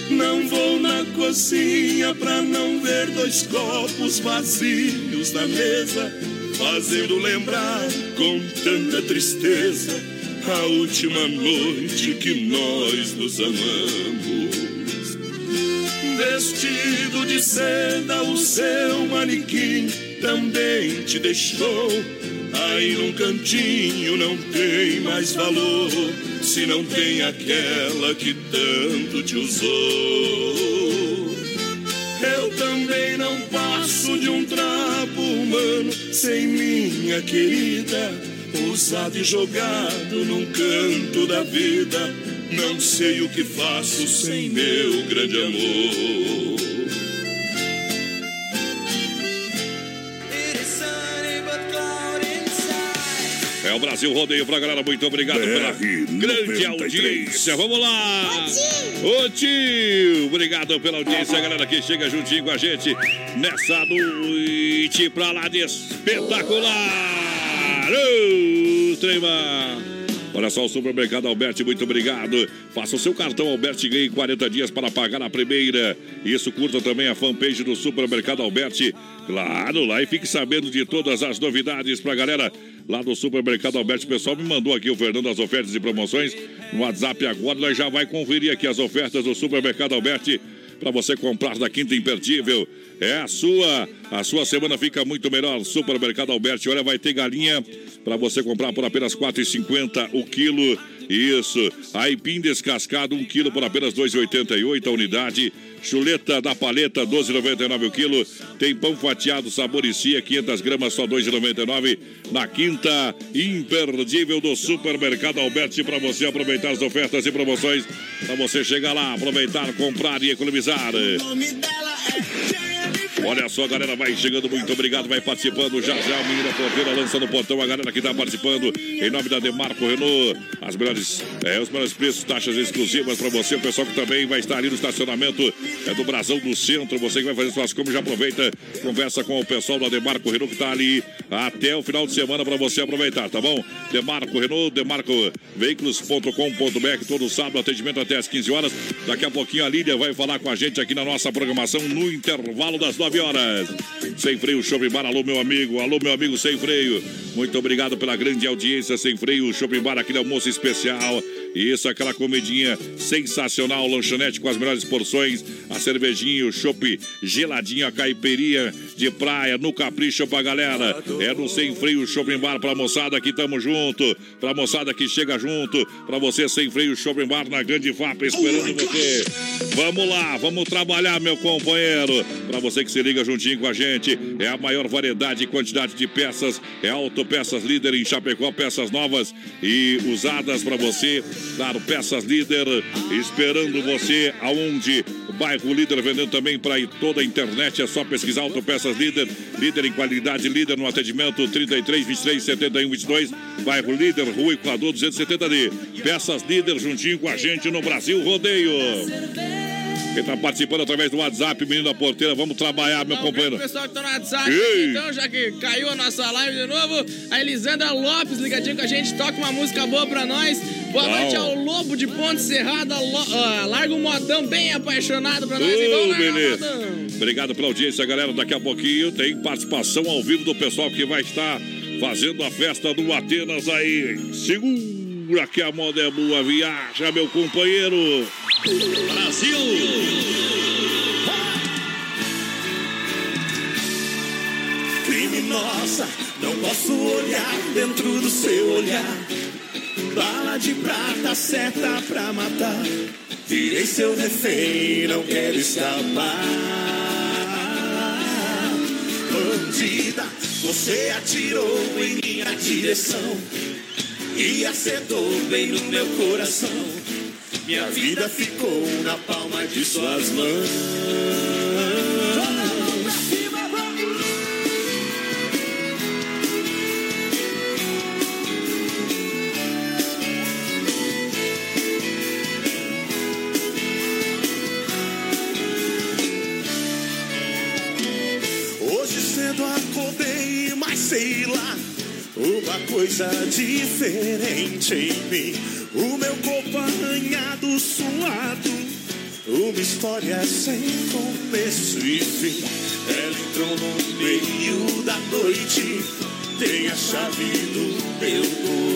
Não vou na cozinha pra não ver dois copos vazios na mesa, fazendo lembrar com tanta tristeza a última noite que nós nos amamos. Vestido de seda, o seu manequim também te deixou. Aí num cantinho não tem mais valor, se não tem aquela que tanto te usou. Eu também não passo de um trapo humano sem minha querida, usado e jogado num canto da vida. Não sei o que faço sem meu grande amor. É o Brasil Rodeio pra galera. Muito obrigado pela grande audiência. Vamos lá. Ô tio, obrigado pela audiência, galera que chega juntinho com a gente nessa noite pra lá de espetacular. Ô. Olha só, o Supermercado Alberti, muito obrigado. Faça o seu cartão Alberti e ganhe 40 dias para pagar a primeira. Isso, curta também a fanpage do Supermercado Alberti. Claro, lá e fique sabendo de todas as novidades pra galera lá do Supermercado Alberti. O pessoal me mandou aqui o Fernando as ofertas e promoções no WhatsApp agora. Nós já vai conferir aqui as ofertas do Supermercado Alberti para você comprar da Quinta Imperdível. É a sua, a sua semana fica muito melhor. Supermercado Alberti, olha, vai ter galinha para você comprar por apenas R$ 4,50 o quilo. Isso. Aipim descascado, 1 um quilo por apenas R$ 2,88 a unidade. Chuleta da paleta, 12,99 o quilo. Tem pão fatiado, sabor e cia, 500 gramas, só 2,99. Na quinta, imperdível do Supermercado Alberti, para você aproveitar as ofertas e promoções. Para você chegar lá, aproveitar, comprar e economizar. Olha só, galera vai chegando, muito obrigado, vai participando. Já já, a menina porteira lança no portão a galera que está participando. Em nome da Demarco Renault, as melhores, é, os melhores preços, taxas exclusivas para você. O pessoal que também vai estar ali no estacionamento é do Brasão do Centro. Você que vai fazer suas compras, já aproveita, conversa com o pessoal da Demarco Renault que está ali até o final de semana para você aproveitar, tá bom? Demarco Renault, Demarco Veículos.com.br, todo sábado, atendimento até às 15 horas. Daqui a pouquinho a Lídia vai falar com a gente aqui na nossa programação no intervalo das 9 horas. Sem freio, Shopping Bar. Alô, meu amigo. Alô, meu amigo Sem Freio. Muito obrigado pela grande audiência. Sem freio, Shopping Bar, aquele almoço especial. Isso, aquela comidinha sensacional, lanchonete com as melhores porções, a cervejinha, o chopp geladinho, a caipirinha de praia, no capricho pra galera. É no Sem Freio Shopping Bar pra moçada que tamo junto, pra moçada que chega junto, pra você Sem Freio Shopping Bar na Grande FAP esperando você. Vamos lá, vamos trabalhar, meu companheiro. Pra você que se liga juntinho com a gente, é a maior variedade e quantidade de peças, é Autopeças Líder em Chapecó, peças novas e usadas pra você. Claro, Peças Líder, esperando você aonde? Bairro Líder vendendo também para toda a internet. É só pesquisar Autopeças Líder. Líder em qualidade, líder no atendimento 33, 23, 71, 22. Bairro Líder, Rua Equador 270D. Peças Líder juntinho com a gente no Brasil Rodeio. Quem está participando através do WhatsApp, menino da porteira, vamos trabalhar, meu companheiro. O pessoal que tá no WhatsApp, Ei. então, já que caiu a nossa live de novo, a Elisandra Lopes ligadinho com a gente, toca uma música boa pra nós. Boa Uau. noite ao Lobo de Ponte Serrada, Lo- ah, larga um modão bem apaixonado pra nós. o beleza. Obrigado pela audiência, galera. Daqui a pouquinho tem participação ao vivo do pessoal que vai estar fazendo a festa do Atenas aí. Segura que a moda é boa, viaja, meu companheiro. Brasil! Criminosa, não posso olhar dentro do seu olhar. Bala de prata, seta pra matar. Virei seu refém, não quero escapar. Bandida, você atirou em minha direção e acertou bem no meu coração. Minha vida ficou na palma de suas mãos. Hoje cedo acordei, mas sei lá, uma coisa diferente em mim. O meu corpo arranhado, suado, uma história sem começo e fim. Ela entrou no meio da noite, tem a chave do meu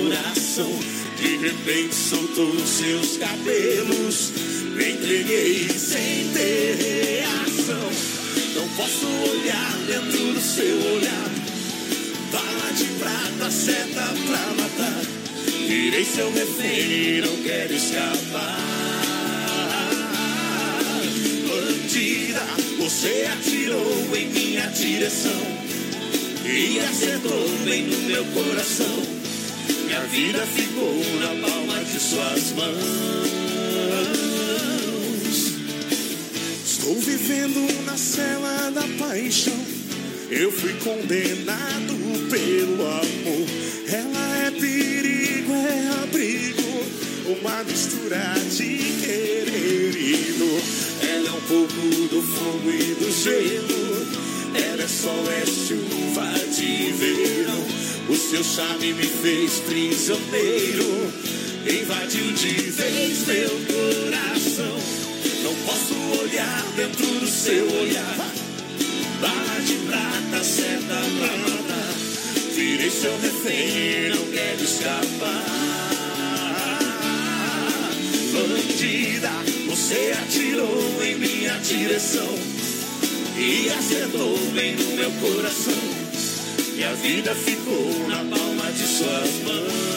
coração. De repente soltou seus cabelos, me entreguei sem ter reação. Não posso olhar dentro do seu olhar. Bala de prata, seta pra matar. Virei seu refém e não quero escapar. Bandida, você atirou em minha direção e acertou bem no meu coração. Minha vida ficou na palma de suas mãos. Estou vivendo na cela da paixão. Eu fui condenado pelo amor. Ela é perigo, é abrigo, uma mistura de querer dor. Ela é um pouco do fogo e do gelo. Ela é sol, é chuva de verão. O seu charme me fez prisioneiro. Invadiu de vez meu coração. Não posso olhar dentro do seu olhar. Bala de prata, seta pra. Virei seu refém, não quero escapar. Bandida, você atirou em minha direção e acertou bem no meu coração. E a vida ficou na palma de suas mãos.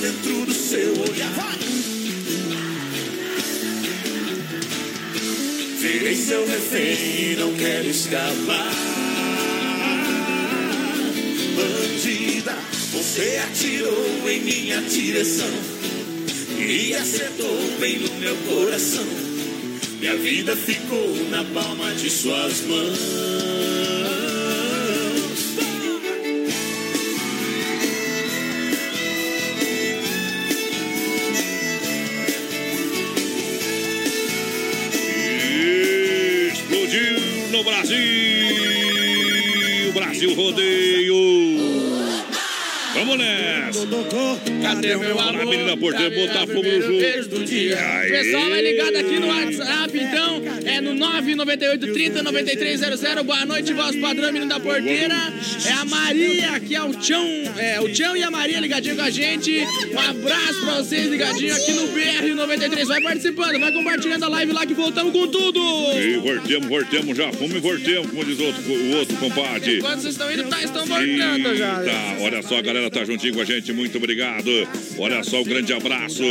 Dentro do seu olhar. Virei seu refém e não quero escapar. Bandida, você atirou em minha direção e acertou bem no meu coração. Minha vida ficou na palma de suas mãos. Cadê meu amor? menina porteira, Cadê botar o fogo no jogo. pessoal vai ligado aqui no WhatsApp, então, é no 998 30 9300. Boa noite, voz padrão, menino da porteira. É a Maria, que é o Tião, é o Tião e a Maria ligadinho com a gente. Um abraço pra vocês ligadinho aqui no BR 93. Vai participando, vai compartilhando a live lá que voltamos com tudo. E voltemos, voltemos, já fomos e voltemos, como diz outro, o outro compadre. Enquanto vocês estão indo, tá, estão voltando já. Eita, olha só, a galera tá juntinho com a gente, muito obrigado. Olha só, um grande abraço.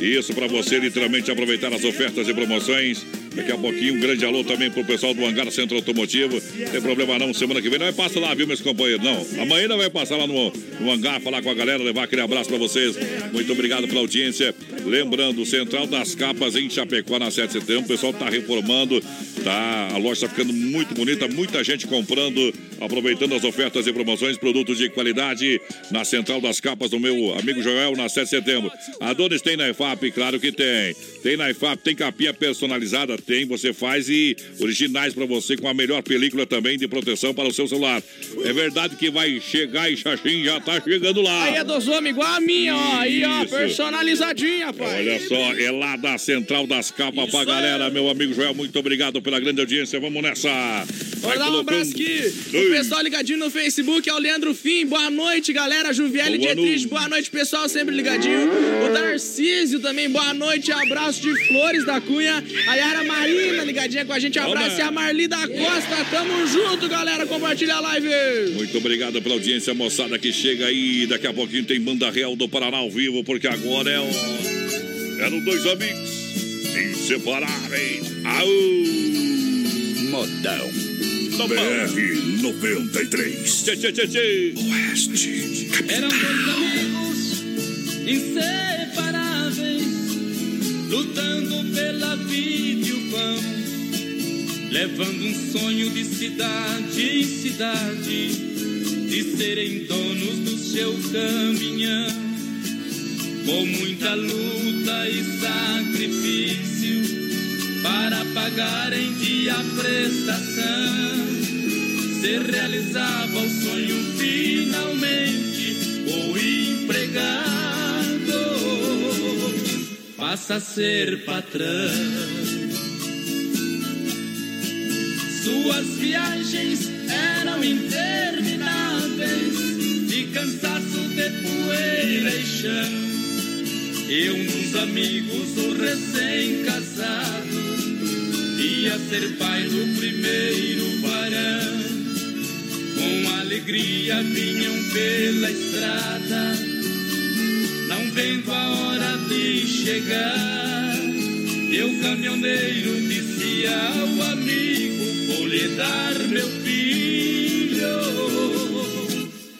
Isso pra você, literalmente, aproveitar as ofertas e promoções. Daqui a pouquinho, um grande alô também pro pessoal do Hangar Centro Automotivo. Não tem problema não, semana que vem não vai passar lá, viu, meus companheiros? Não, amanhã não vai passar lá no, no Hangar, falar com a galera, levar aquele abraço pra vocês. Muito obrigado pela audiência. Lembrando, Central das Capas em Chapecó, na 7 de setembro. O pessoal tá reformando, tá? A loja tá ficando muito bonita, muita gente comprando, aproveitando as ofertas e promoções, produtos de qualidade na Central das Capas do meu amigo Joel, na 7 de setembro. A Donis tem na IFAP? Claro que tem. Tem na IFAP, tem capinha personalizada? Tem, você faz e originais pra você com a melhor película também de proteção para o seu celular. É verdade que vai chegar e Xaxim já tá chegando lá. Aí é dos homens igual a minha, ó. Aí, ó, personalizadinha, pai. Olha só, é lá da Central das Capas pra galera. Meu amigo Joel, muito obrigado pela grande audiência. Vamos nessa. Vai Vou dar um abraço aqui. O pessoal ligadinho no Facebook é o Leandro Fim. Boa noite, galera. Juviele Dietrich. Boa noite, pessoal. Sempre ligadinho. O Darcísio também. Boa noite. Abraço de Flores da Cunha. A Yara Marina ligadinha com a gente. Abraço. E a Marli da Costa. Tamo junto, galera. Compartilha a live. Muito obrigado pela audiência, moçada que chega aí. Daqui a pouquinho tem Banda Real do Paraná ao vivo, porque agora é o. Eram dois amigos inseparáveis. Aú! Modão. BR 93. Tchê, tchê, tchê, tchê. Oeste. Eram dois amigos inseparáveis, lutando pela vida e o pão, levando um sonho de cidade em cidade, de serem donos do seu caminhão. Com muita luta e sacrifício para pagar em dia a prestação se realizava o sonho finalmente o empregado passa a ser patrão. Suas viagens eram intermináveis, de cansaço de poeira e chão. E um dos amigos, o recém-casado, ia ser pai do primeiro varão. Com alegria vinham pela estrada, não vendo a hora de chegar. E o caminhoneiro disse ao amigo: Vou lhe dar meu filho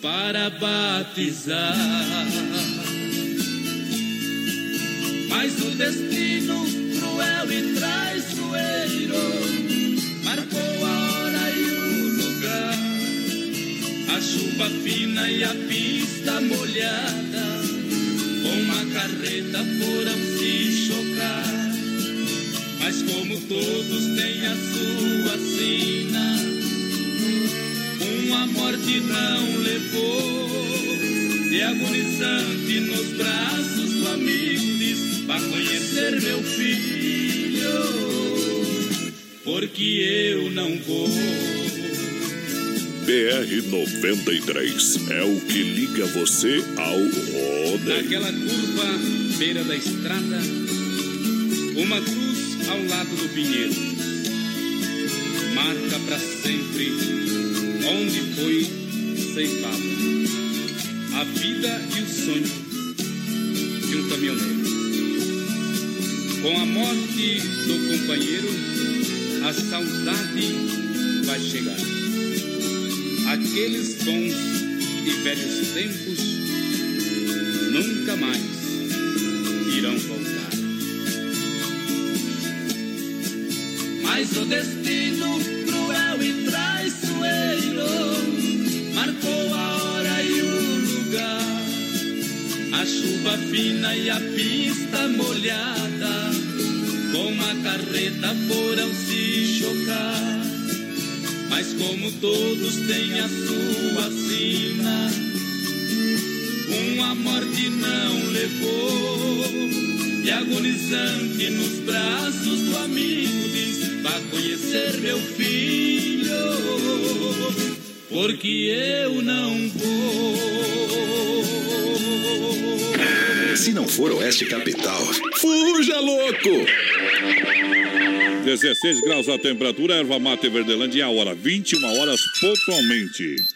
para batizar. Mas o destino cruel e traiçoeiro marcou a hora e o lugar. A chuva fina e a pista molhada, com a carreta foram se chocar. Mas como todos têm a sua sina, uma morte não levou. E agonizante nos braços do amigo diz: Vá conhecer meu filho, porque eu não vou. BR-93 é o que liga você ao rodeio. Naquela curva, beira da estrada, uma cruz ao lado do pinheiro. Marca para sempre onde foi ceifada a vida e o sonho de um caminhoneiro. Com a morte do companheiro, a saudade vai chegar. Aqueles bons e velhos tempos nunca mais irão voltar. Mas o destino cruel e traiçoeiro chuva fina e a pista molhada, com a carreta foram se chocar. Mas como todos têm a sua sina, uma morte não levou. E agonizante nos braços do amigo diz: Vá conhecer meu filho, porque eu não vou. Se não for Oeste Capital, fuja louco! 16 graus a temperatura, erva Verdelândia e a hora 21 horas pontualmente.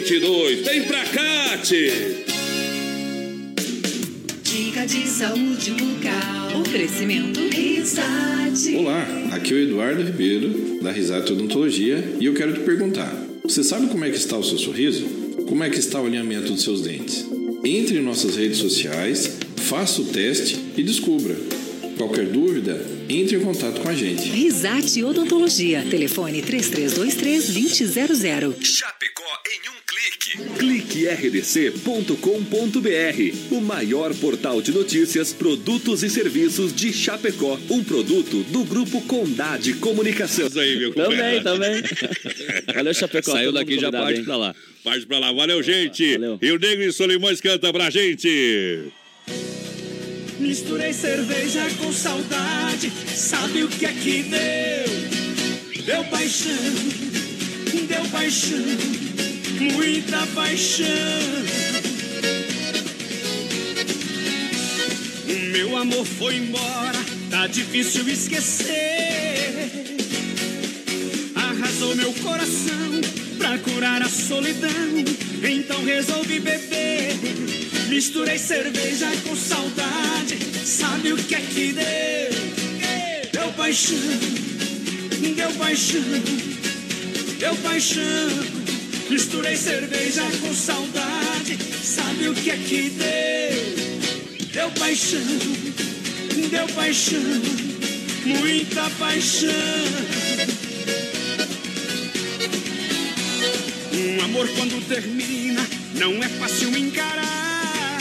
2822. Vem pra cá, tchê. Dica de saúde bucal. Oferecimento Risate. Olá, aqui é o Eduardo Ribeiro, da Risate Odontologia, e eu quero te perguntar: você sabe como é que está o seu sorriso? Como é que está o alinhamento dos seus dentes? Entre em nossas redes sociais, faça o teste e descubra. Qualquer dúvida, entre em contato com a gente. Risate Odontologia. Telefone 3323-2000. Chapecó em um clique. cliquerdc.com.br. O maior portal de notícias, produtos e serviços de Chapecó. Um produto do Grupo Condade Comunicação. aí, meu Também, também. Valeu, Chapecó. Saiu daqui, já parte hein? pra lá. Parte pra lá. Valeu, gente. Valeu. E o Negro e Solimões canta pra gente. Misturei cerveja com saudade, sabe o que é que deu? Deu paixão, deu paixão, muita paixão. O meu amor foi embora, Tá difícil esquecer. Arrasou meu coração pra curar a solidão. Então resolvi beber. Misturei cerveja com saudade. Sabe o que é que deu? Deu paixão, deu paixão, deu paixão. Misturei cerveja com saudade. Sabe o que é que deu? Deu paixão, deu paixão, muita paixão. Um amor quando termina não é fácil encarar.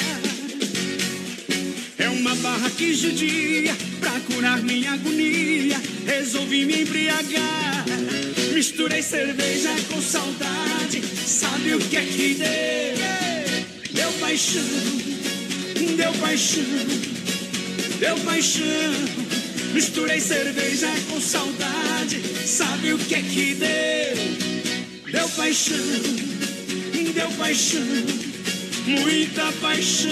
É uma barra que judia pra curar minha agonia. Resolvi me embriagar. Misturei cerveja com saudade. Sabe o que é que deu? Deu paixão, deu paixão, deu paixão. Misturei cerveja com saudade. Sabe o que é que deu? Deu paixão, deu paixão, muita paixão.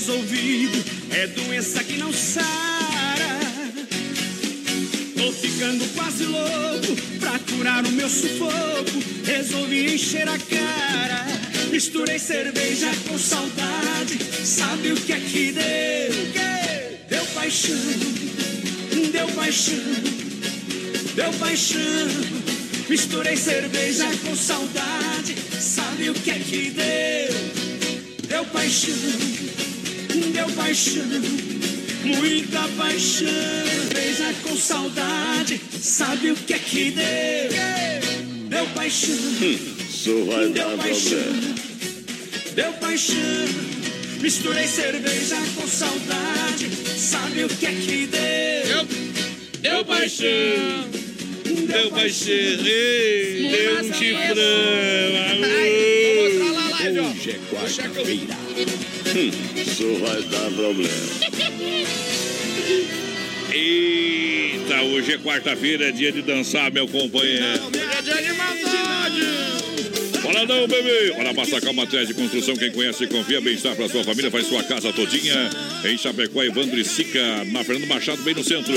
Resolvido é doença que não sara. Tô ficando quase louco pra curar o meu sufoco. Resolvi encher a cara. Misturei cerveja com saudade. Sabe o que é que deu? Deu paixão, deu paixão, deu paixão. Misturei cerveja com saudade. Sabe o que é que deu? Deu paixão, paixão, muita paixão. Cerveja com saudade, sabe o que é que deu? Deu paixão, deu paixão, deu paixão. Misturei cerveja com saudade, sabe o que é que deu? Deu paixão, deu paixão, deu um chifrão. Vou mostrar lá a live, ó. Hoje é quarta-feira. Isso vai dar problema. Eita, hoje é quarta-feira, é dia de dançar, meu companheiro. Fala não, bebê! Olha, Massacal Materiais de Construção, quem conhece e confia, bem-estar para sua família, faz sua casa todinha. Em Chapecó, Evandro e Sica, na Fernando Machado, bem no centro.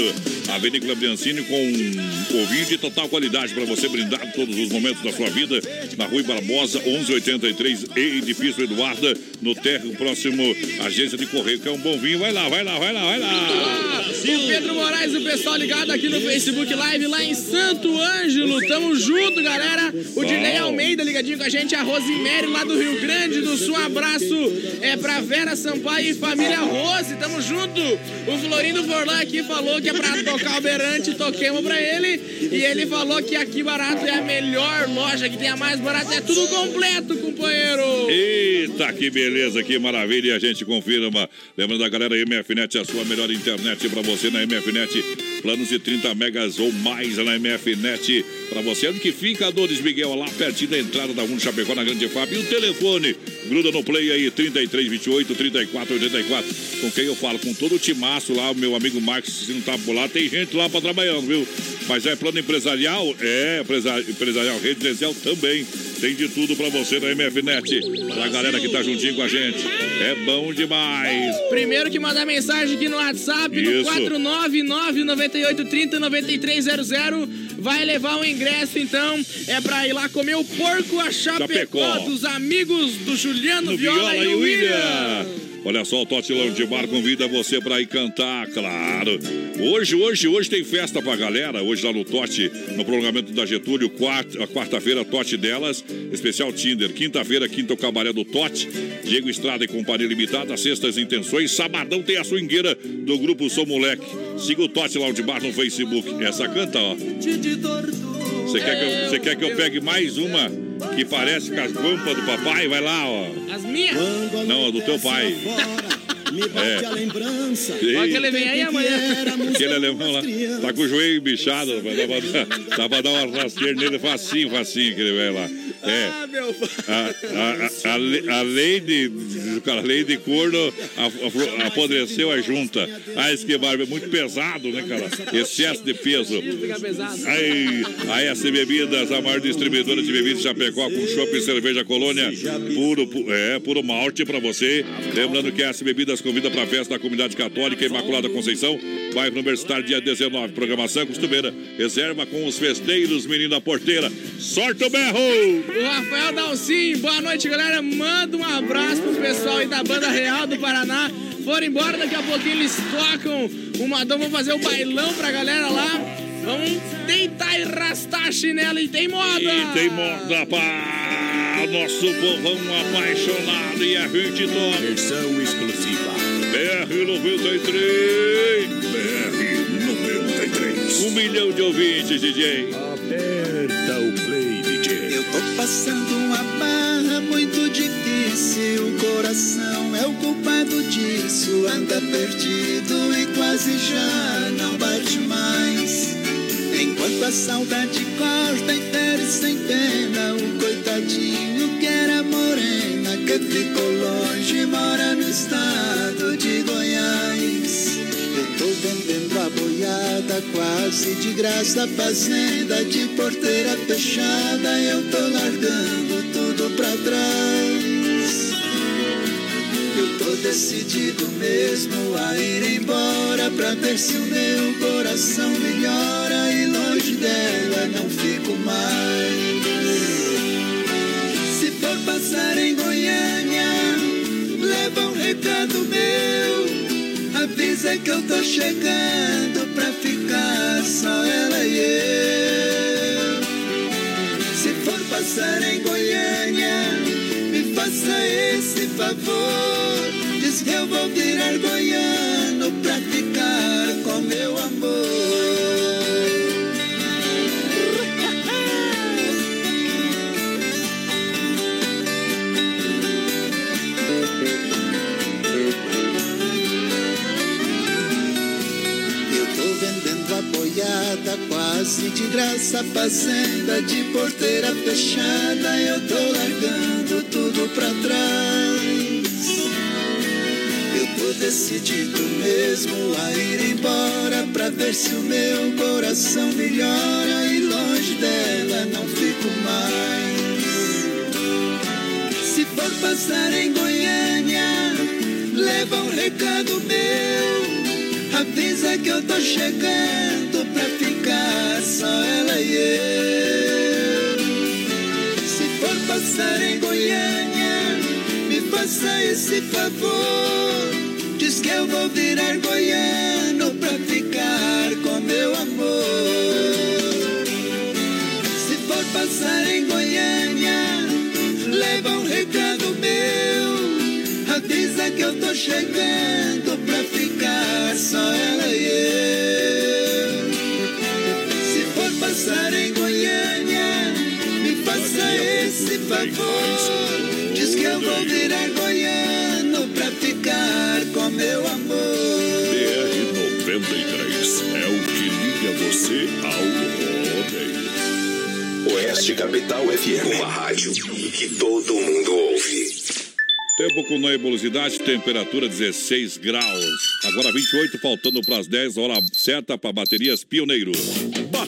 A Vinícola Biancini com ovinho de total qualidade para você brindar todos os momentos da sua vida. Na Rui Barbosa, 1183, e Edifício Eduarda, no térreo próximo Agência de Correio, que é um bom vinho. Vai lá, vai lá, vai lá, vai lá. E o Pedro Moraes, o pessoal ligado aqui no Facebook Live, lá em Santo Ângelo. Tamo junto, galera. O Dinei Almeida ligadinho com a gente, a Rosemary lá do Rio Grande do Sul. Um abraço é pra Vera Sampaio e família Rose. Tamo junto. O Florindo Forlan aqui falou que é pra tocar o Berante, toquemos pra ele. E ele falou que aqui barato é a melhor loja, que tem a mais barata. É tudo completo, companheiro. Eita, que beleza, que maravilha. E a gente confirma. Lembrando da galera MFNet, a sua melhor internet para você na MFNet. Planos de 30 megas ou mais na MFNet. Para você, onde que fica a Dores Miguel, lá pertinho da entrada da Rua Chapecó, na Grande FAP. E o telefone, gruda no play aí, 3328 3484. Com quem eu falo? Com todo o timaço lá, o meu amigo Marcos, se não tá por lá, tem gente lá para trabalhando, viu? Mas é plano empresarial? É, empresa- empresarial residencial também. Tem de tudo para você na MFNet. Pra galera que tá juntinho com a gente. É bom demais. Primeiro que mandar mensagem aqui no WhatsApp, no Isso. 499-9830-9300, vai levar um ingresso, então, é pra ir lá comer o porco a Chapecó, Chapecó. dos amigos do Juliano No Viola, e o William. Olha só, o Totilão de Bar convida você para ir cantar, claro. Hoje, hoje, hoje tem festa pra galera. Hoje lá no Tote, no prolongamento da Getúlio, quarta- a quarta-feira, Tote delas, especial Tinder. Quinta-feira, quinta o cabaré do Tote. Diego Estrada e Companhia Limitada, sextas intenções. Sabadão tem a swingueira do grupo Sou Moleque. Siga o Tote lá de Bar no Facebook. Essa canta, ó. Você quer, que eu, você quer que eu pegue mais uma que parece com as guampas do papai? Vai lá, ó. As minhas? Não, do teu pai. bate a lembrança. Ei. Olha que ele vem aí amanhã. Aquele alemão lá tá com o joelho bichado, rapaz. dá, pra, dar- dá pra dar uma rasteira nele facinho, facinho que ele vai lá. É. Ah, meu A, a, a, a lei- a lei de, cara. Lei de corno a- a- apodreceu a junta. Ai, que barba. Muito pesado, né, cara? Excesso de peso. Aí, a S Bebidas, a maior distribuidora de bebidas de Chapecó com chopp e cerveja colônia, puro, pu- é, puro malte pra você. Lembrando que a S Bebidas convida pra festa da comunidade católica Imaculada Conceição, bairro Universitário, dia 19. Programação costumeira. Reserva com os festeiros, menino da porteira. Sorte o berro! O Rafael Dalcin, boa noite, galera. Manda um abraço pro pessoal aí da Banda Real do Paraná. Foram embora, daqui a pouquinho eles tocam o Madão, vão fazer o bailão pra galera lá. Vamos deitar e rastar a chinela e tem moda! E tem moda para nosso povão apaixonado e a gente toca. Versão exclusiva. BR 93. BR 93. Um milhão de ouvintes, DJ. Passando uma barra muito difícil. O coração é o culpado disso. Anda perdido e quase já não bate mais. Enquanto a saudade corta e fere sem pena, o coitadinho que era morena, que ficou longe, mora no estado de boiada quase de graça, fazenda de porteira fechada, eu tô largando tudo pra trás. Eu tô decidido mesmo a ir embora pra ver se o meu coração melhora e longe dela não fico mais. Se for passar em Goiânia, leva um recado meu. Avisa que eu tô chegando pra ficar só ela e eu. Se for passar em Goiânia, me faça esse favor. Diz que eu vou virar goiano pra ficar com meu amor. Quase de graça, fazenda de porteira fechada. Eu tô largando tudo pra trás. Eu tô decidido mesmo a ir embora pra ver se o meu coração melhora e longe dela não fico mais. Se for passar em Goiânia, leva um recado meu. Avisa que eu tô chegando ficar só ela e eu. Se for passar em Goiânia, me faça esse favor. Diz que eu vou virar goiano pra ficar com meu amor. Se for passar em Goiânia, leva um recado meu. Avisa que eu tô chegando pra ficar só ela e eu. Favor. Diz que eu vou virar goiano pra ficar com meu amor. BR 93 é o que liga você ao rodeio. Oeste Capital FM. Uma rádio que todo mundo ouve. Tempo com nebulosidade, temperatura 16 graus. Agora 28, faltando para as 10, hora certa para baterias Pioneiro.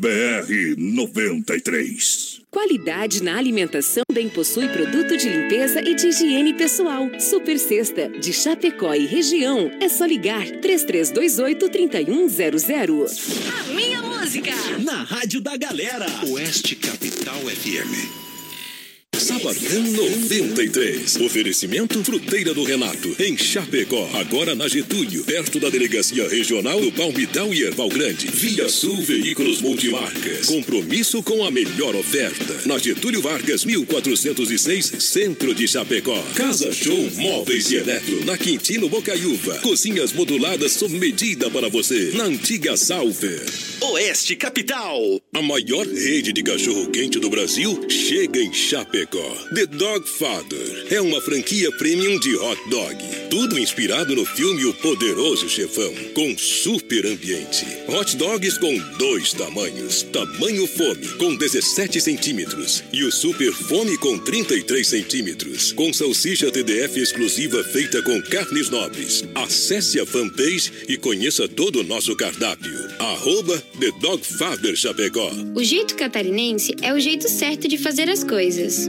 BR 93. Qualidade na alimentação bem possui produto de limpeza e de higiene pessoal. Super Sexta, de Chapecó e região. É só ligar 3328-3100. A minha música. Na Rádio da Galera. Oeste Capital FM. Sabadão 93. Oferecimento Fruteira do Renato, em Chapecó. Agora na Getúlio, perto da Delegacia Regional do Palmital e Erval Grande. Via Sul Veículos Multimarcas. Compromisso com a melhor oferta. Na Getúlio Vargas, 1406, Centro de Chapecó. Casa Show Móveis e Eletro. Na Quintino Bocaiúva. Cozinhas moduladas sob medida para você. Na antiga Salver. Oeste Capital. A maior rede de cachorro-quente do Brasil chega em Chapecó. The Dog Father é uma franquia premium de hot dog. Tudo inspirado no filme O Poderoso Chefão, com super ambiente. Hot dogs com dois tamanhos. Tamanho fome, com 17 centímetros. E o super fome com 33 centímetros. Com salsicha TDF exclusiva feita com carnes nobres. Acesse a fanpage e conheça todo o nosso cardápio. Arroba The Dog Father Chapecó. O jeito catarinense é o jeito certo de fazer as coisas.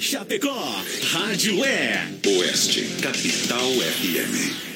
Chapecó, Rádio é Oeste Capital FM.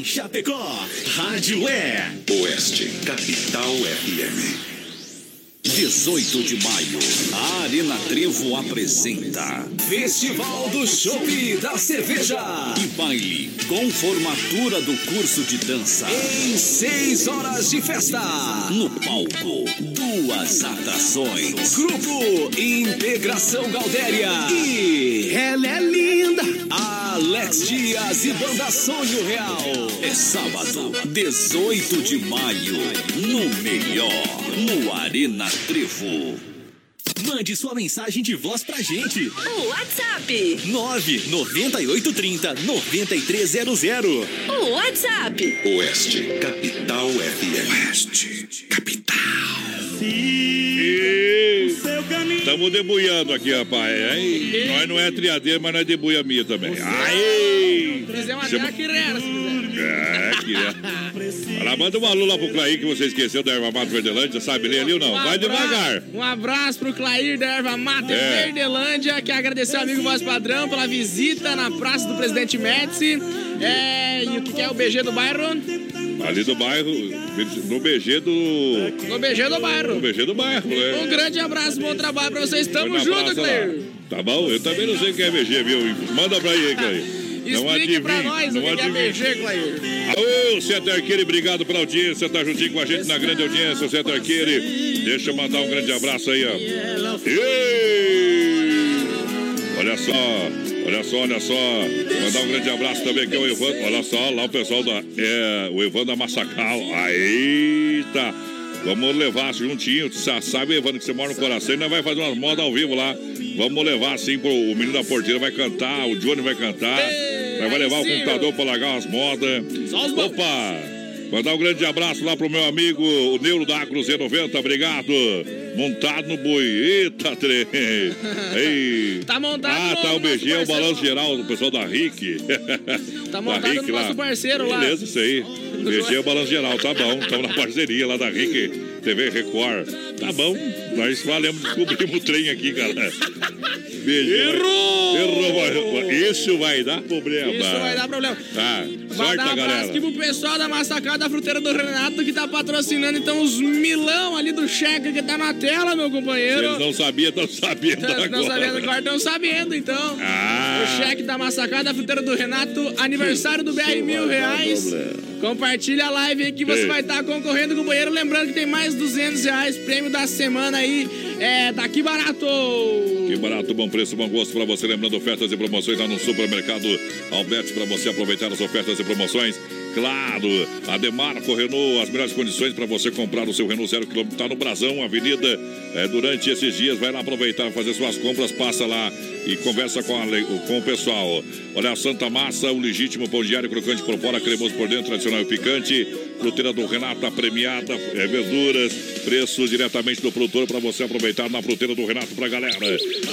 Em Chapecó, Rádio é Oeste Capital FM. 18 de maio, a Arena Trevo apresenta Festival do Chopp da Cerveja e baile com formatura do curso de dança em seis horas de festa. No palco, duas atrações. Grupo Integração Galdéria e ela é linda. Alex Dias e Banda Sonho Real. É sábado, 18 de maio, no melhor, no Arena Trevo. Mande sua mensagem de voz pra gente. O WhatsApp. 99830 9300. O WhatsApp. Oeste Capital FM. Oeste Estamos debuiando aqui, rapaz. Aí, nós não é triadeiro, mas nós debuia minha também. Aí! Fizemos até Chama- a quirera, se quiser. É, que. Ela manda um alô lá pro Clair que você esqueceu da Erva Mata Verdelândia, sabe ler ali ou não? Um Vai devagar. Um abraço pro Clair da Erva Mata É. Verdelândia, que agradecer ao amigo Voz Padrão pela visita na Praça do Presidente Médici. É, e o que que é o BG do bairro? Ali do bairro, no BG do. No BG do bairro. No BG do bairro, né? Um grande abraço, bom trabalho pra vocês. Tamo junto. Clair. Tá bom? Eu também não sei o que é BG, viu? Manda pra aí, Clair. Não Explique pra adivinho, nós o não que que é. BG, Clair. Alô, César Arqueire, obrigado pela audiência, tá juntinho com a gente na grande audiência, César Arqueire. Deixa eu mandar um grande abraço aí, ó. Ei! Olha só, olha só, olha só. Mandar um grande abraço também aqui ao Evandro. Olha só, lá o pessoal da. É, o Evandro da Massacal. Eita! Vamos levar juntinho. Sabe, Evandro, que você mora no coração e nós vai fazer umas modas ao vivo lá. Vamos levar assim pro o menino da porteira vai cantar, o Johnny vai cantar. Nós vai levar o computador pra largar umas modas. Opa! Mandar um grande abraço lá pro meu amigo, o Neuro da Agro 90, obrigado. Montado no boi. Eita, trem. Ei. Tá montado Ah, tá o nosso BG, é o balanço geral do pessoal da RIC. Tá montado no nosso parceiro lá. Beleza, isso aí. É o balanço geral, tá bom. Estamos na parceria lá da RIC, TV Record. Tá bom, nós valemos, descobrimos o trem aqui, cara. BG. Errou! Errou! vai- Isso vai dar problema. Isso vai dar problema. Tá, sorte Mandar um galera. aqui pro pessoal da Massacada da Fruteira do Renato que tá patrocinando então os milão ali do cheque que tá na tela, meu companheiro. eles não sabiam, estão sabendo agora. Não sabendo, agora estão sabendo, então. Ah. O cheque da Massacada da Fruteira do Renato, aniversário do BR mil reais. Compartilha a live aí que você Ei. vai estar concorrendo com o banheiro. Lembrando que tem mais 200 reais, prêmio da semana aí. é daqui barato. Que barato, bom preço, bom gosto para você. Lembrando ofertas e promoções lá no supermercado Alberto para você aproveitar as ofertas e promoções. Claro, a Demarco Renault, as melhores condições para você comprar o seu Renault zero quilômetro. Está no Brasão, Avenida. É, durante esses dias, vai lá aproveitar, fazer suas compras, passa lá e conversa com, a, com o pessoal. Olha, a Santa Massa, o legítimo pão diário, crocante por fora, cremoso por dentro, tradicional e picante. Fruteira do Renato, a premiada, é, verduras, preço diretamente do produtor para você aproveitar na fruteira do Renato pra galera.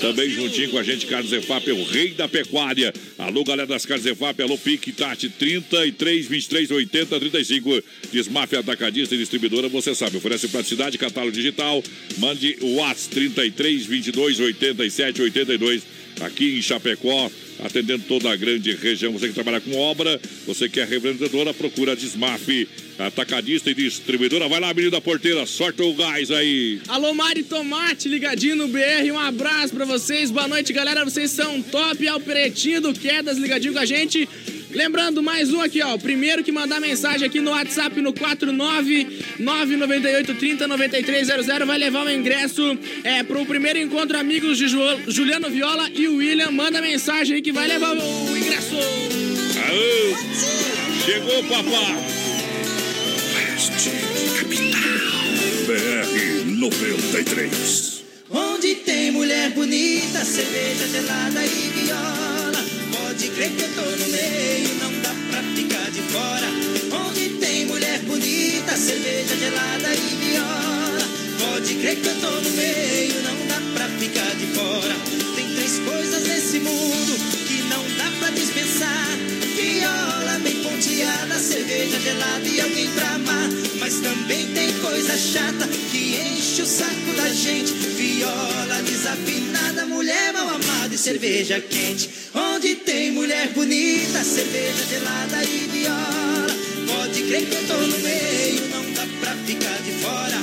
Também juntinho com a gente, Carlos Efap, o rei da pecuária. Alô, galera das Carnes Efap, alô, Pique, Tati, 33, 23, 80, 35. Desmafia Atacadista e Distribuidora, você sabe, oferece praticidade, catálogo digital. Mande o WhatsApp 33, 22, 87, 82. Aqui em Chapecó, atendendo toda a grande região. Você que trabalha com obra, você que é revendedora, procura a Desmaf, atacadista e distribuidora. Vai lá, menino da porteira, sorta o gás aí. Alô, Mari Tomate, ligadinho no BR. Um abraço pra vocês. Boa noite, galera. Vocês são top. Ao Pretinho do Quedas, ligadinho com a gente. Lembrando, mais um aqui, ó. O primeiro que mandar mensagem aqui no WhatsApp no 49998309300 vai levar o ingresso é, pro primeiro encontro Amigos de Ju- Juliano Viola e o William. Manda mensagem aí que vai levar o ingresso. Aô, chegou, papá. BR 93. Onde tem mulher bonita, cerveja gelada e viola. Pode crer que eu tô no meio, não dá pra ficar de fora. Onde tem mulher bonita, cerveja gelada e viola. Pode crer que eu tô no meio, não dá pra ficar de fora. Tem três coisas nesse mundo que não dá pra dispensar: viola bem ponteada, cerveja gelada e alguém pra amar. Mas também tem coisa chata que enche o saco da gente: viola desafinada, mulher mal amada e cerveja quente. Onde tem mulher bonita, cerveja gelada e viola. Pode crer que eu tô no meio, não dá pra ficar de fora.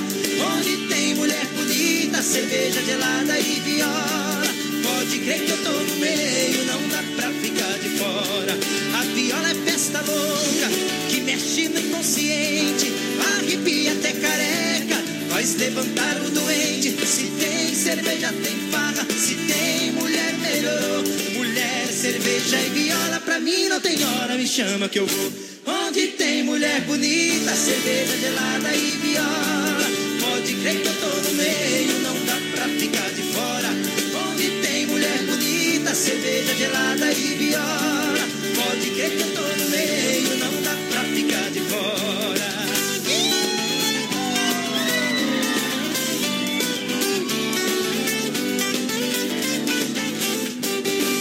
Onde tem mulher bonita, cerveja gelada e viola. Pode crer que eu tô no meio, não dá pra ficar de fora. A viola é festa louca, que mexe no inconsciente, arrepia até careca, faz levantar o doente. Se tem cerveja, tem farra, se tem mulher, melhorou. Mulher, cerveja e viola, pra mim não tem hora, me chama que eu vou. Onde tem mulher bonita, cerveja gelada e viola. Pode crer que eu gelada e viola. Pode crer que eu tô no meio, não dá pra ficar de fora.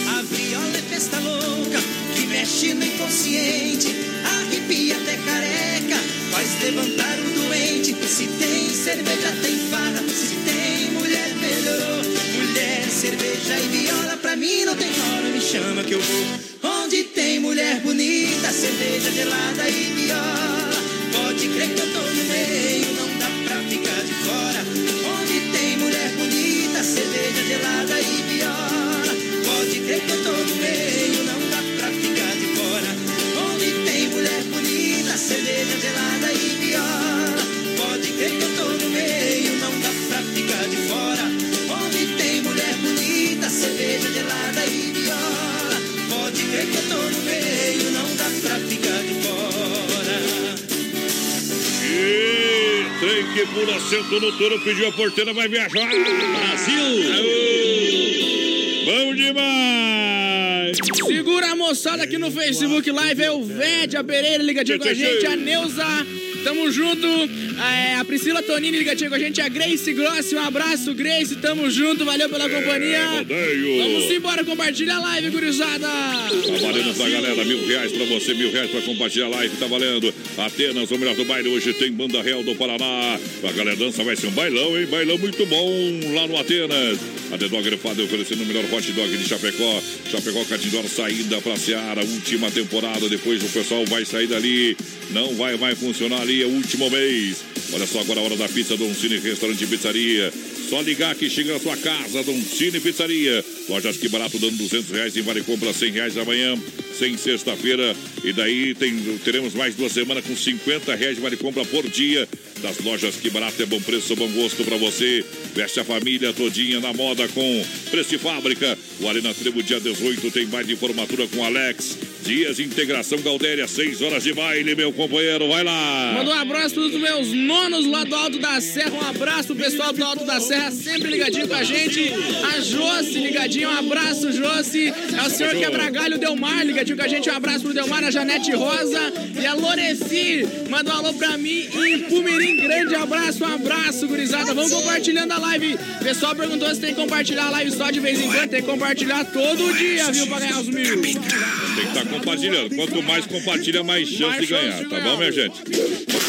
A viola é festa louca que mexe no inconsciente, arrepia até careca, faz levantar o doente. Se tem cerveja, tem não tem hora, me chama que eu vou. Onde tem mulher bonita, cerveja gelada e viola. Pode crer que eu tô no meio, não dá pra ficar de fora. Onde tem mulher bonita, cerveja gelada e viola. Pode crer que eu tô no que pula centro no touro, pediu a porteira, vai viajar. Brasil! Bom demais! Segura a moçada aqui no Facebook Live, é o Védia Pereira ligadinho com a gente, a Neuza, tamo junto, a Priscila Tonini ligadinho com a gente, a Grace Grossi, um abraço Grace, tamo junto, valeu pela companhia. rodeio. Vamos embora, compartilha a live, gurizada. Tá valendo pra galera, mil reais pra você, mil reais pra compartilhar a live, tá valendo. Atenas, o melhor do baile, hoje tem Banda Real do Paraná. A galera dança, vai ser um bailão, hein? Bailão muito bom lá no Atenas. A The Dog Grefada oferecendo o melhor hot dog de Chapecó. Chapecó Catindor, saída pra Seara, última temporada. Depois o pessoal vai sair dali. Não vai mais funcionar ali, é o último mês. Olha só agora a hora da pizza, Don Cine Restaurante e Pizzaria. Só ligar que chega na sua casa, Don Cine Pizzaria. Lojas que barato, dando 200 reais em vale compra 100 reais amanhã, sem sexta-feira. E daí tem, teremos mais duas semanas com 50 reais de vale compra por dia. das lojas Que Barato é bom preço, bom gosto pra você. Veste a família todinha na moda com preço de fábrica. O Arena Trevo, dia 18, tem mais de formatura com Alex. Dias de integração Galdéria, 6 horas de baile, meu companheiro. Vai lá. Manda um abraço para os meus nonos lá do Alto da Serra. Um abraço pessoal do Alto da Serra, sempre ligadinho com a gente. A Josi ligadinho, um abraço, Josi. É o senhor Quebragalho Delmar ligadinho com a gente. Um abraço pro Delmar, a Janete Rosa e a Loreci. Manda um alô pra mim em Pumirim. Grande abraço, um abraço, gurizada. Vamos compartilhando a live. O pessoal perguntou se tem que compartilhar a live só de vez em quando. Tem que compartilhar todo dia, viu, pra ganhar os mil. Tem que estar compartilhando. Quanto mais compartilha, mais chance de ganhar, tá bom, minha gente?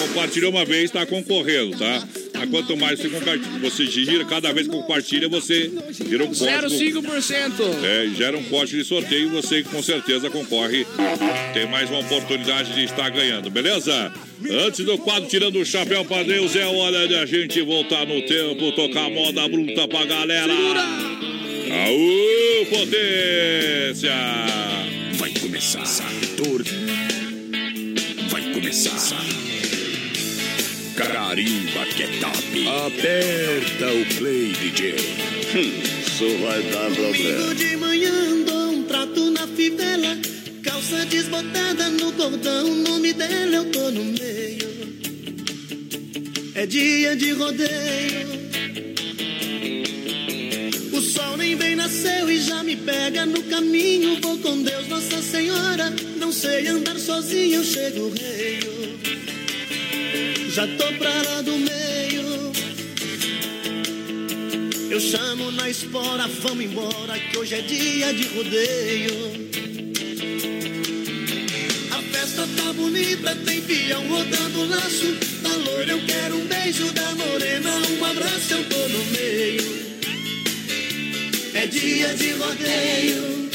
Compartilhou uma vez, tá concorrendo, tá? Mas quanto mais você compartilha, você gira, cada vez que compartilha, você gira um código. 0,5%. É, gera um código de sorteio e você com certeza concorre. Tem mais uma oportunidade de estar ganhando, beleza? Antes do quadro Tirando o Chapéu pra Deus, é hora de a gente voltar no tempo, tocar moda bruta pra galera. Aú, potência! Vai começar. Dor. Vai começar. Carimba que é top. Aperta o play, DJ. Isso vai dar Domingo de manhã dou um trato na fivela Calça desbotada no cordão, o nome dela eu tô no meio É dia de rodeio bem nasceu e já me pega no caminho Vou com Deus, Nossa Senhora Não sei andar sozinho, eu chego reio Já tô pra lá do meio eu chamo na espora, vamos embora, que hoje é dia de rodeio. A festa tá bonita, tem peão rodando laço. Da loira eu quero um beijo, da morena um abraço, eu tô no meio. É dia de rodeio.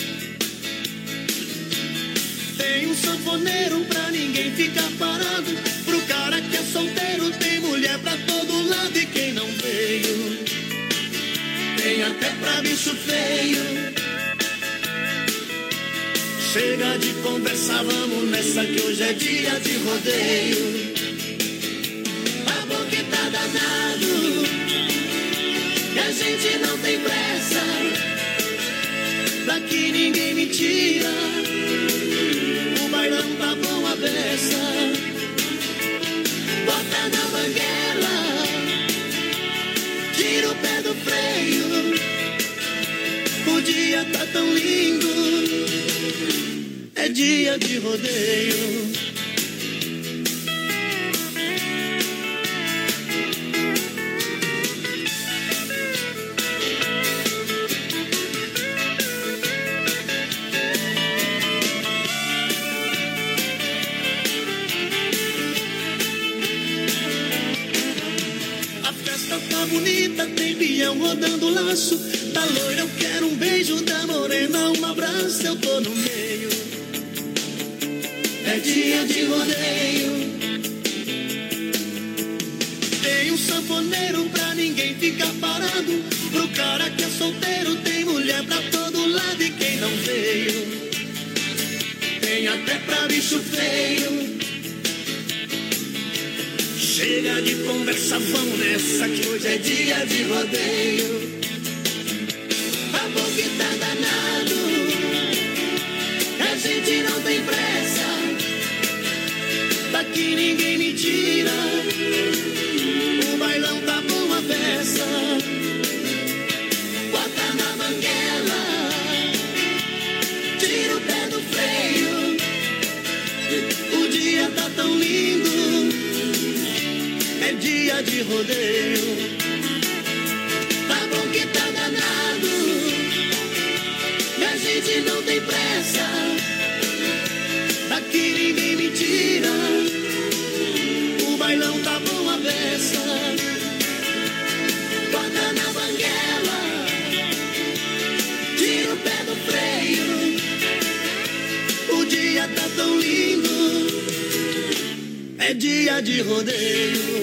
Tem um sanfoneiro pra ninguém ficar parado. Pro cara que é solteiro, tem mulher pra todo lado e quem não veio tem até pra bicho feio. Chega de conversa, vamos nessa que hoje é dia de rodeio. A boca tá danado, e a gente não tem pressa. Tira, o bailão tá bom a beça. Bota na banguela tira o pé do freio. O dia tá tão lindo, é dia de rodeio. Peão rodando laço. Da loira eu quero um beijo, da morena um abraço, eu tô no meio. É dia de rodeio. Tem um sanfoneiro pra ninguém ficar parado. Pro cara que é solteiro, tem mulher pra todo lado e quem não veio. Tem até pra bicho feio. Chega de conversa, vamos nessa que hoje é dia de rodeio. A boca tá danado, a gente não tem pressa. Daqui ninguém me tira, o bailão tá bom a peça. De rodeio. Tá bom que tá danado, e a gente não tem pressa. Daqui ninguém me tira, o bailão tá bom a beça. Bota na banguela, tira o pé do freio. O dia tá tão lindo é dia de rodeio.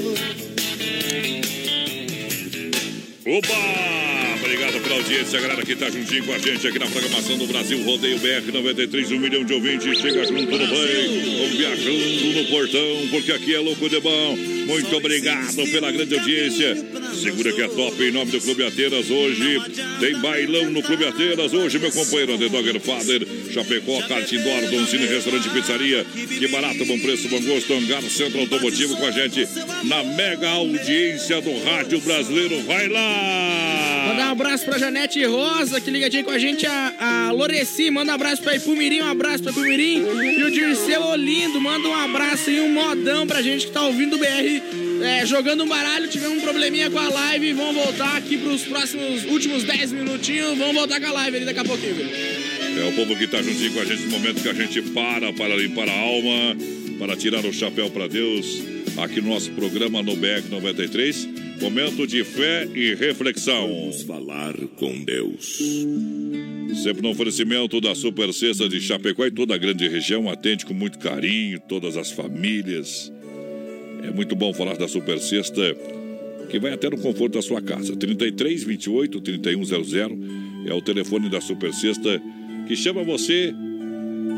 Opa! Obrigado pela audiência, galera que tá juntinho com a gente aqui na programação do Brasil Rodeio BR 93, um milhão de ouvintes. Chega junto no banho, vamos viajando no portão, porque aqui é louco de bom. Muito obrigado pela grande audiência. Segura que é top em nome do Clube Atenas. Hoje tem bailão no Clube Atenas. Hoje, meu companheiro Underdogger Father, Chapecó, Kart Indoor, Doncini Restaurante Pizzaria. Que barato, bom preço, bom gosto. Hangar Centro Automotivo com a gente na mega audiência do Rádio Brasileiro. Vai lá! Mandar um abraço pra Janete Rosa, que ligadinha com a gente. A, a Loreci, manda um abraço pra Ipumirim, um abraço pra Ipumirim. E o Dirceu Olindo, manda um abraço e um modão pra gente que tá ouvindo o BR é, jogando um baralho. Tivemos um probleminha com a live. Vamos voltar aqui pros próximos últimos 10 minutinhos. Vamos voltar com a live ali daqui a pouquinho. viu? É o povo que tá juntinho com a gente no momento que a gente para para limpar a alma, para tirar o chapéu para Deus, aqui no nosso programa no BR 93. Momento de fé e reflexão. Vamos falar com Deus. Sempre no oferecimento da Super Cesta de Chapecó e toda a grande região, atende com muito carinho todas as famílias. É muito bom falar da Super Sexta, que vai até no conforto da sua casa. 33 28 3100 é o telefone da Super Sexta que chama você,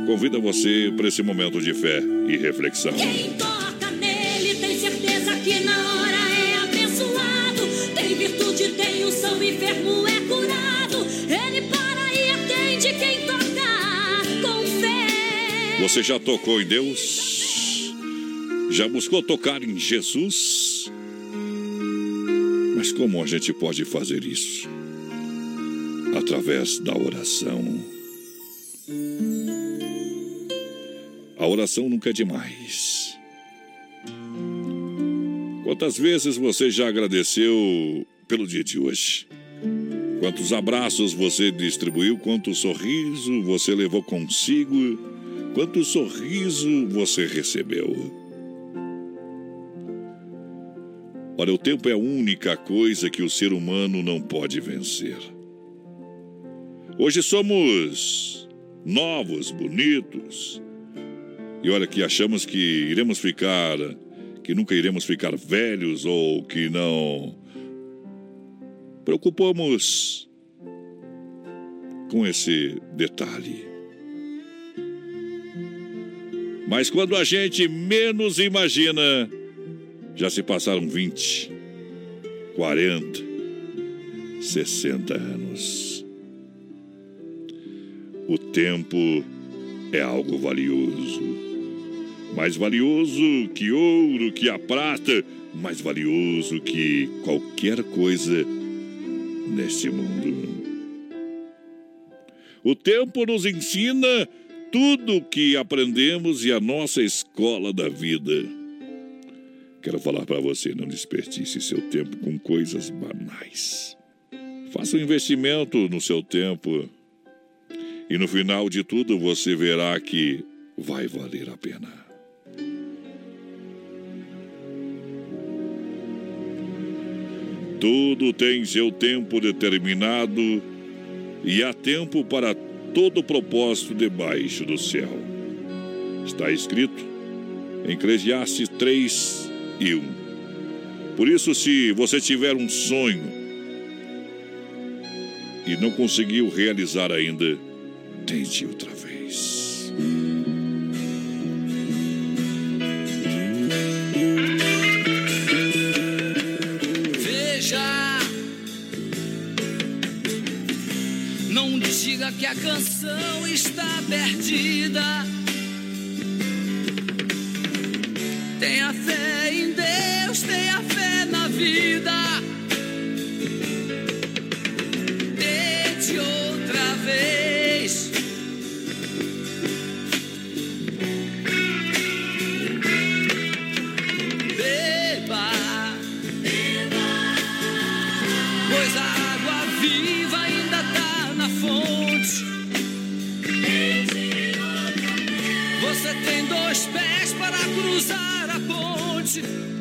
convida você para esse momento de fé e reflexão. Quem toca nele tem certeza que na hora é abençoado. Tem virtude, tem unção, enfermo é curado. Ele para e atende quem toca com fé. Você já tocou em Deus? Já buscou tocar em Jesus? Mas como a gente pode fazer isso? Através da oração. A oração nunca é demais. Quantas vezes você já agradeceu pelo dia de hoje? Quantos abraços você distribuiu? Quanto sorriso você levou consigo? Quanto sorriso você recebeu? Olha, o tempo é a única coisa que o ser humano não pode vencer. Hoje somos novos, bonitos. E olha que achamos que iremos ficar, que nunca iremos ficar velhos ou que não preocupamos com esse detalhe. Mas quando a gente menos imagina, já se passaram 20, 40, 60 anos. O tempo é algo valioso. Mais valioso que ouro, que a prata, mais valioso que qualquer coisa neste mundo. O tempo nos ensina tudo o que aprendemos e a nossa escola da vida. Quero falar para você, não desperdice seu tempo com coisas banais. Faça um investimento no seu tempo e no final de tudo você verá que vai valer a pena. Tudo tem seu tempo determinado e há tempo para todo propósito debaixo do céu. Está escrito em Eclesiastes 3 e 1. Por isso, se você tiver um sonho e não conseguiu realizar ainda, tente outra vez. Veja, não diga que a canção está perdida. Tenha fé em Deus, tenha fé na vida. Tente outra vez. Beba, pois a água viva ainda tá na fonte. Você tem dois pés para cruzar ponte.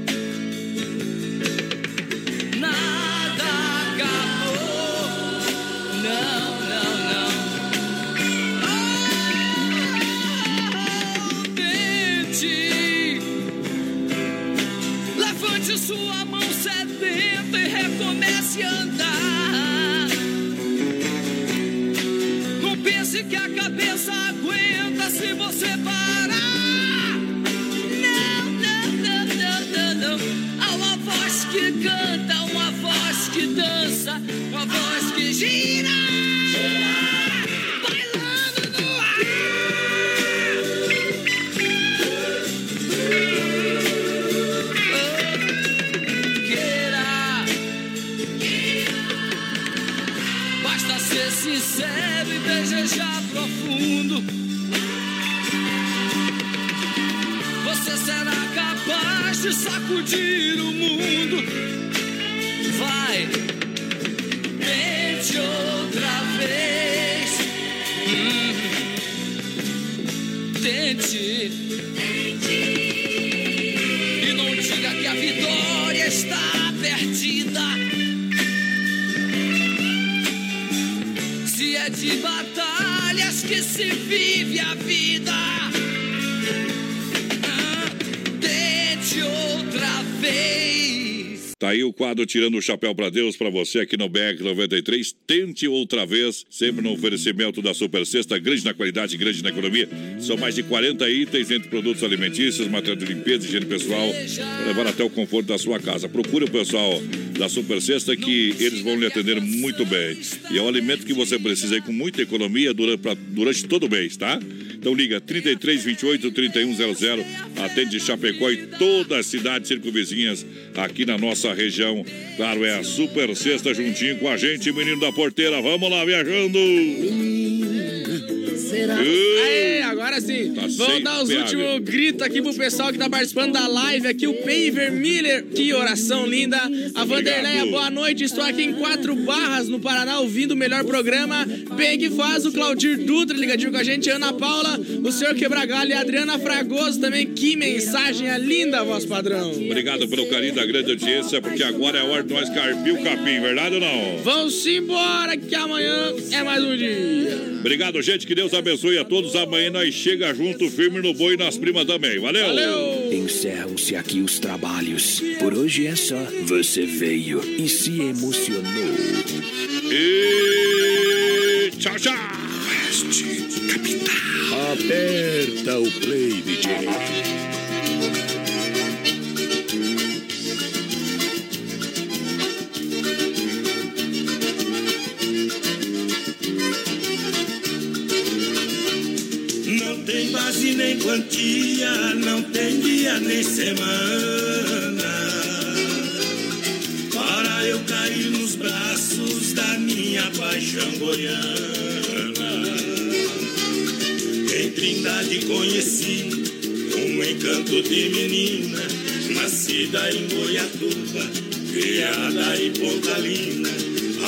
Sacudir o mundo. Vai, tente outra vez. Hum. Tente. E não diga que a vitória está perdida. Se é de batalhas que se vive a vida. Tá aí o quadro Tirando o Chapéu pra Deus pra você aqui no BR 93. Tente outra vez, sempre no oferecimento da Super Sexta, grande na qualidade, grande na economia. São mais de 40 itens entre produtos alimentícios, material de limpeza higiene pessoal, para levar até o conforto da sua casa. Procure o pessoal da Super Sexta que eles vão lhe atender muito bem. E é o alimento que você precisa aí com muita economia durante, pra- durante todo o mês, tá? Então liga 33 28 3100, atende Chapecó e toda a cidade circunvizinhas aqui na nossa região. Claro, é a Super Sexta juntinho com a gente, menino da porteira. Vamos lá, viajando! Aê, agora sim. Tá Vamos dar os últimos gritos aqui pro pessoal que tá participando da live aqui, o Paver Miller. Que oração linda. A Vanderleia, boa noite. Estou aqui em Quatro Barras, no Paraná, ouvindo o melhor programa. Bem que faz o Claudir Dutra ligadinho com a gente, Ana Paula, o senhor Quebragalho e a Adriana Fragoso também. Que mensagem é linda, voz padrão. Obrigado pelo carinho da grande audiência, porque agora é hora de nós carpir o capim, verdade ou não? Vamos embora que amanhã é mais um dia. Obrigado, gente. Que Deus abençoe a todos. Amanhã nós chega junto, firme no boi e nas primas também. Valeu! Encerram-se aqui os trabalhos. Por hoje é só. Você veio e se emocionou. E tchau, tchau. Aperta o play, DJ. Quantia, não tem dia nem semana. Para eu cair nos braços da minha paixão goiana. Em Trindade conheci um encanto de menina, nascida em Goiatuba, criada em Pontalina.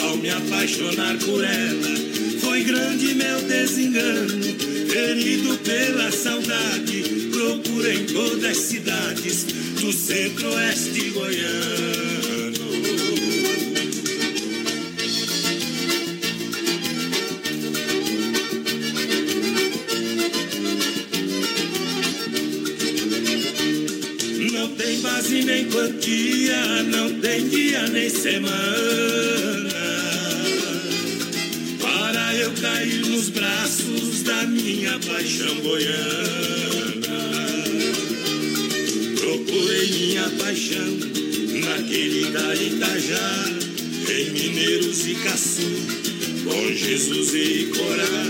Ao me apaixonar por ela, foi grande meu desengano, ferido pela saudade. Procura em todas as cidades do centro-oeste goiano. Não tem base nem quantia, não tem dia nem semana. Para eu cair nos braços minha paixão goiana. Procurei minha paixão naquele da Itajá, em Mineiros e Caçu, com Jesus e Corá,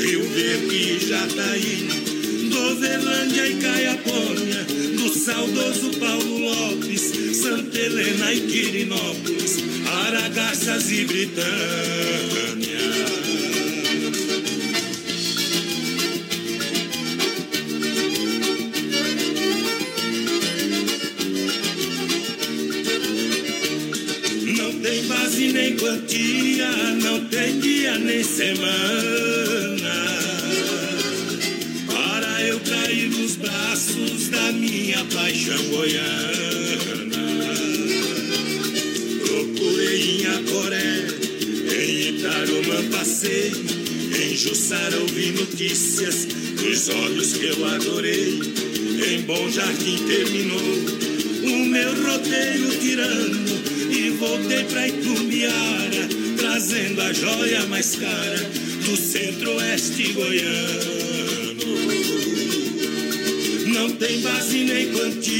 Rio Verde e Jataí, Doverlândia e Caiapônia, do saudoso Paulo Lopes, Santa Helena e Quirinópolis, Aragaças e Britânia. Semana. Para eu cair nos braços da minha paixão goiana. Procurei em Acoré, em Itarumã passei, em Jussara ouvi notícias dos olhos que eu adorei. Em Bom Jardim terminou o meu roteiro tirando e voltei pra a joia mais cara do centro-oeste goiano. Não tem base nem quantia,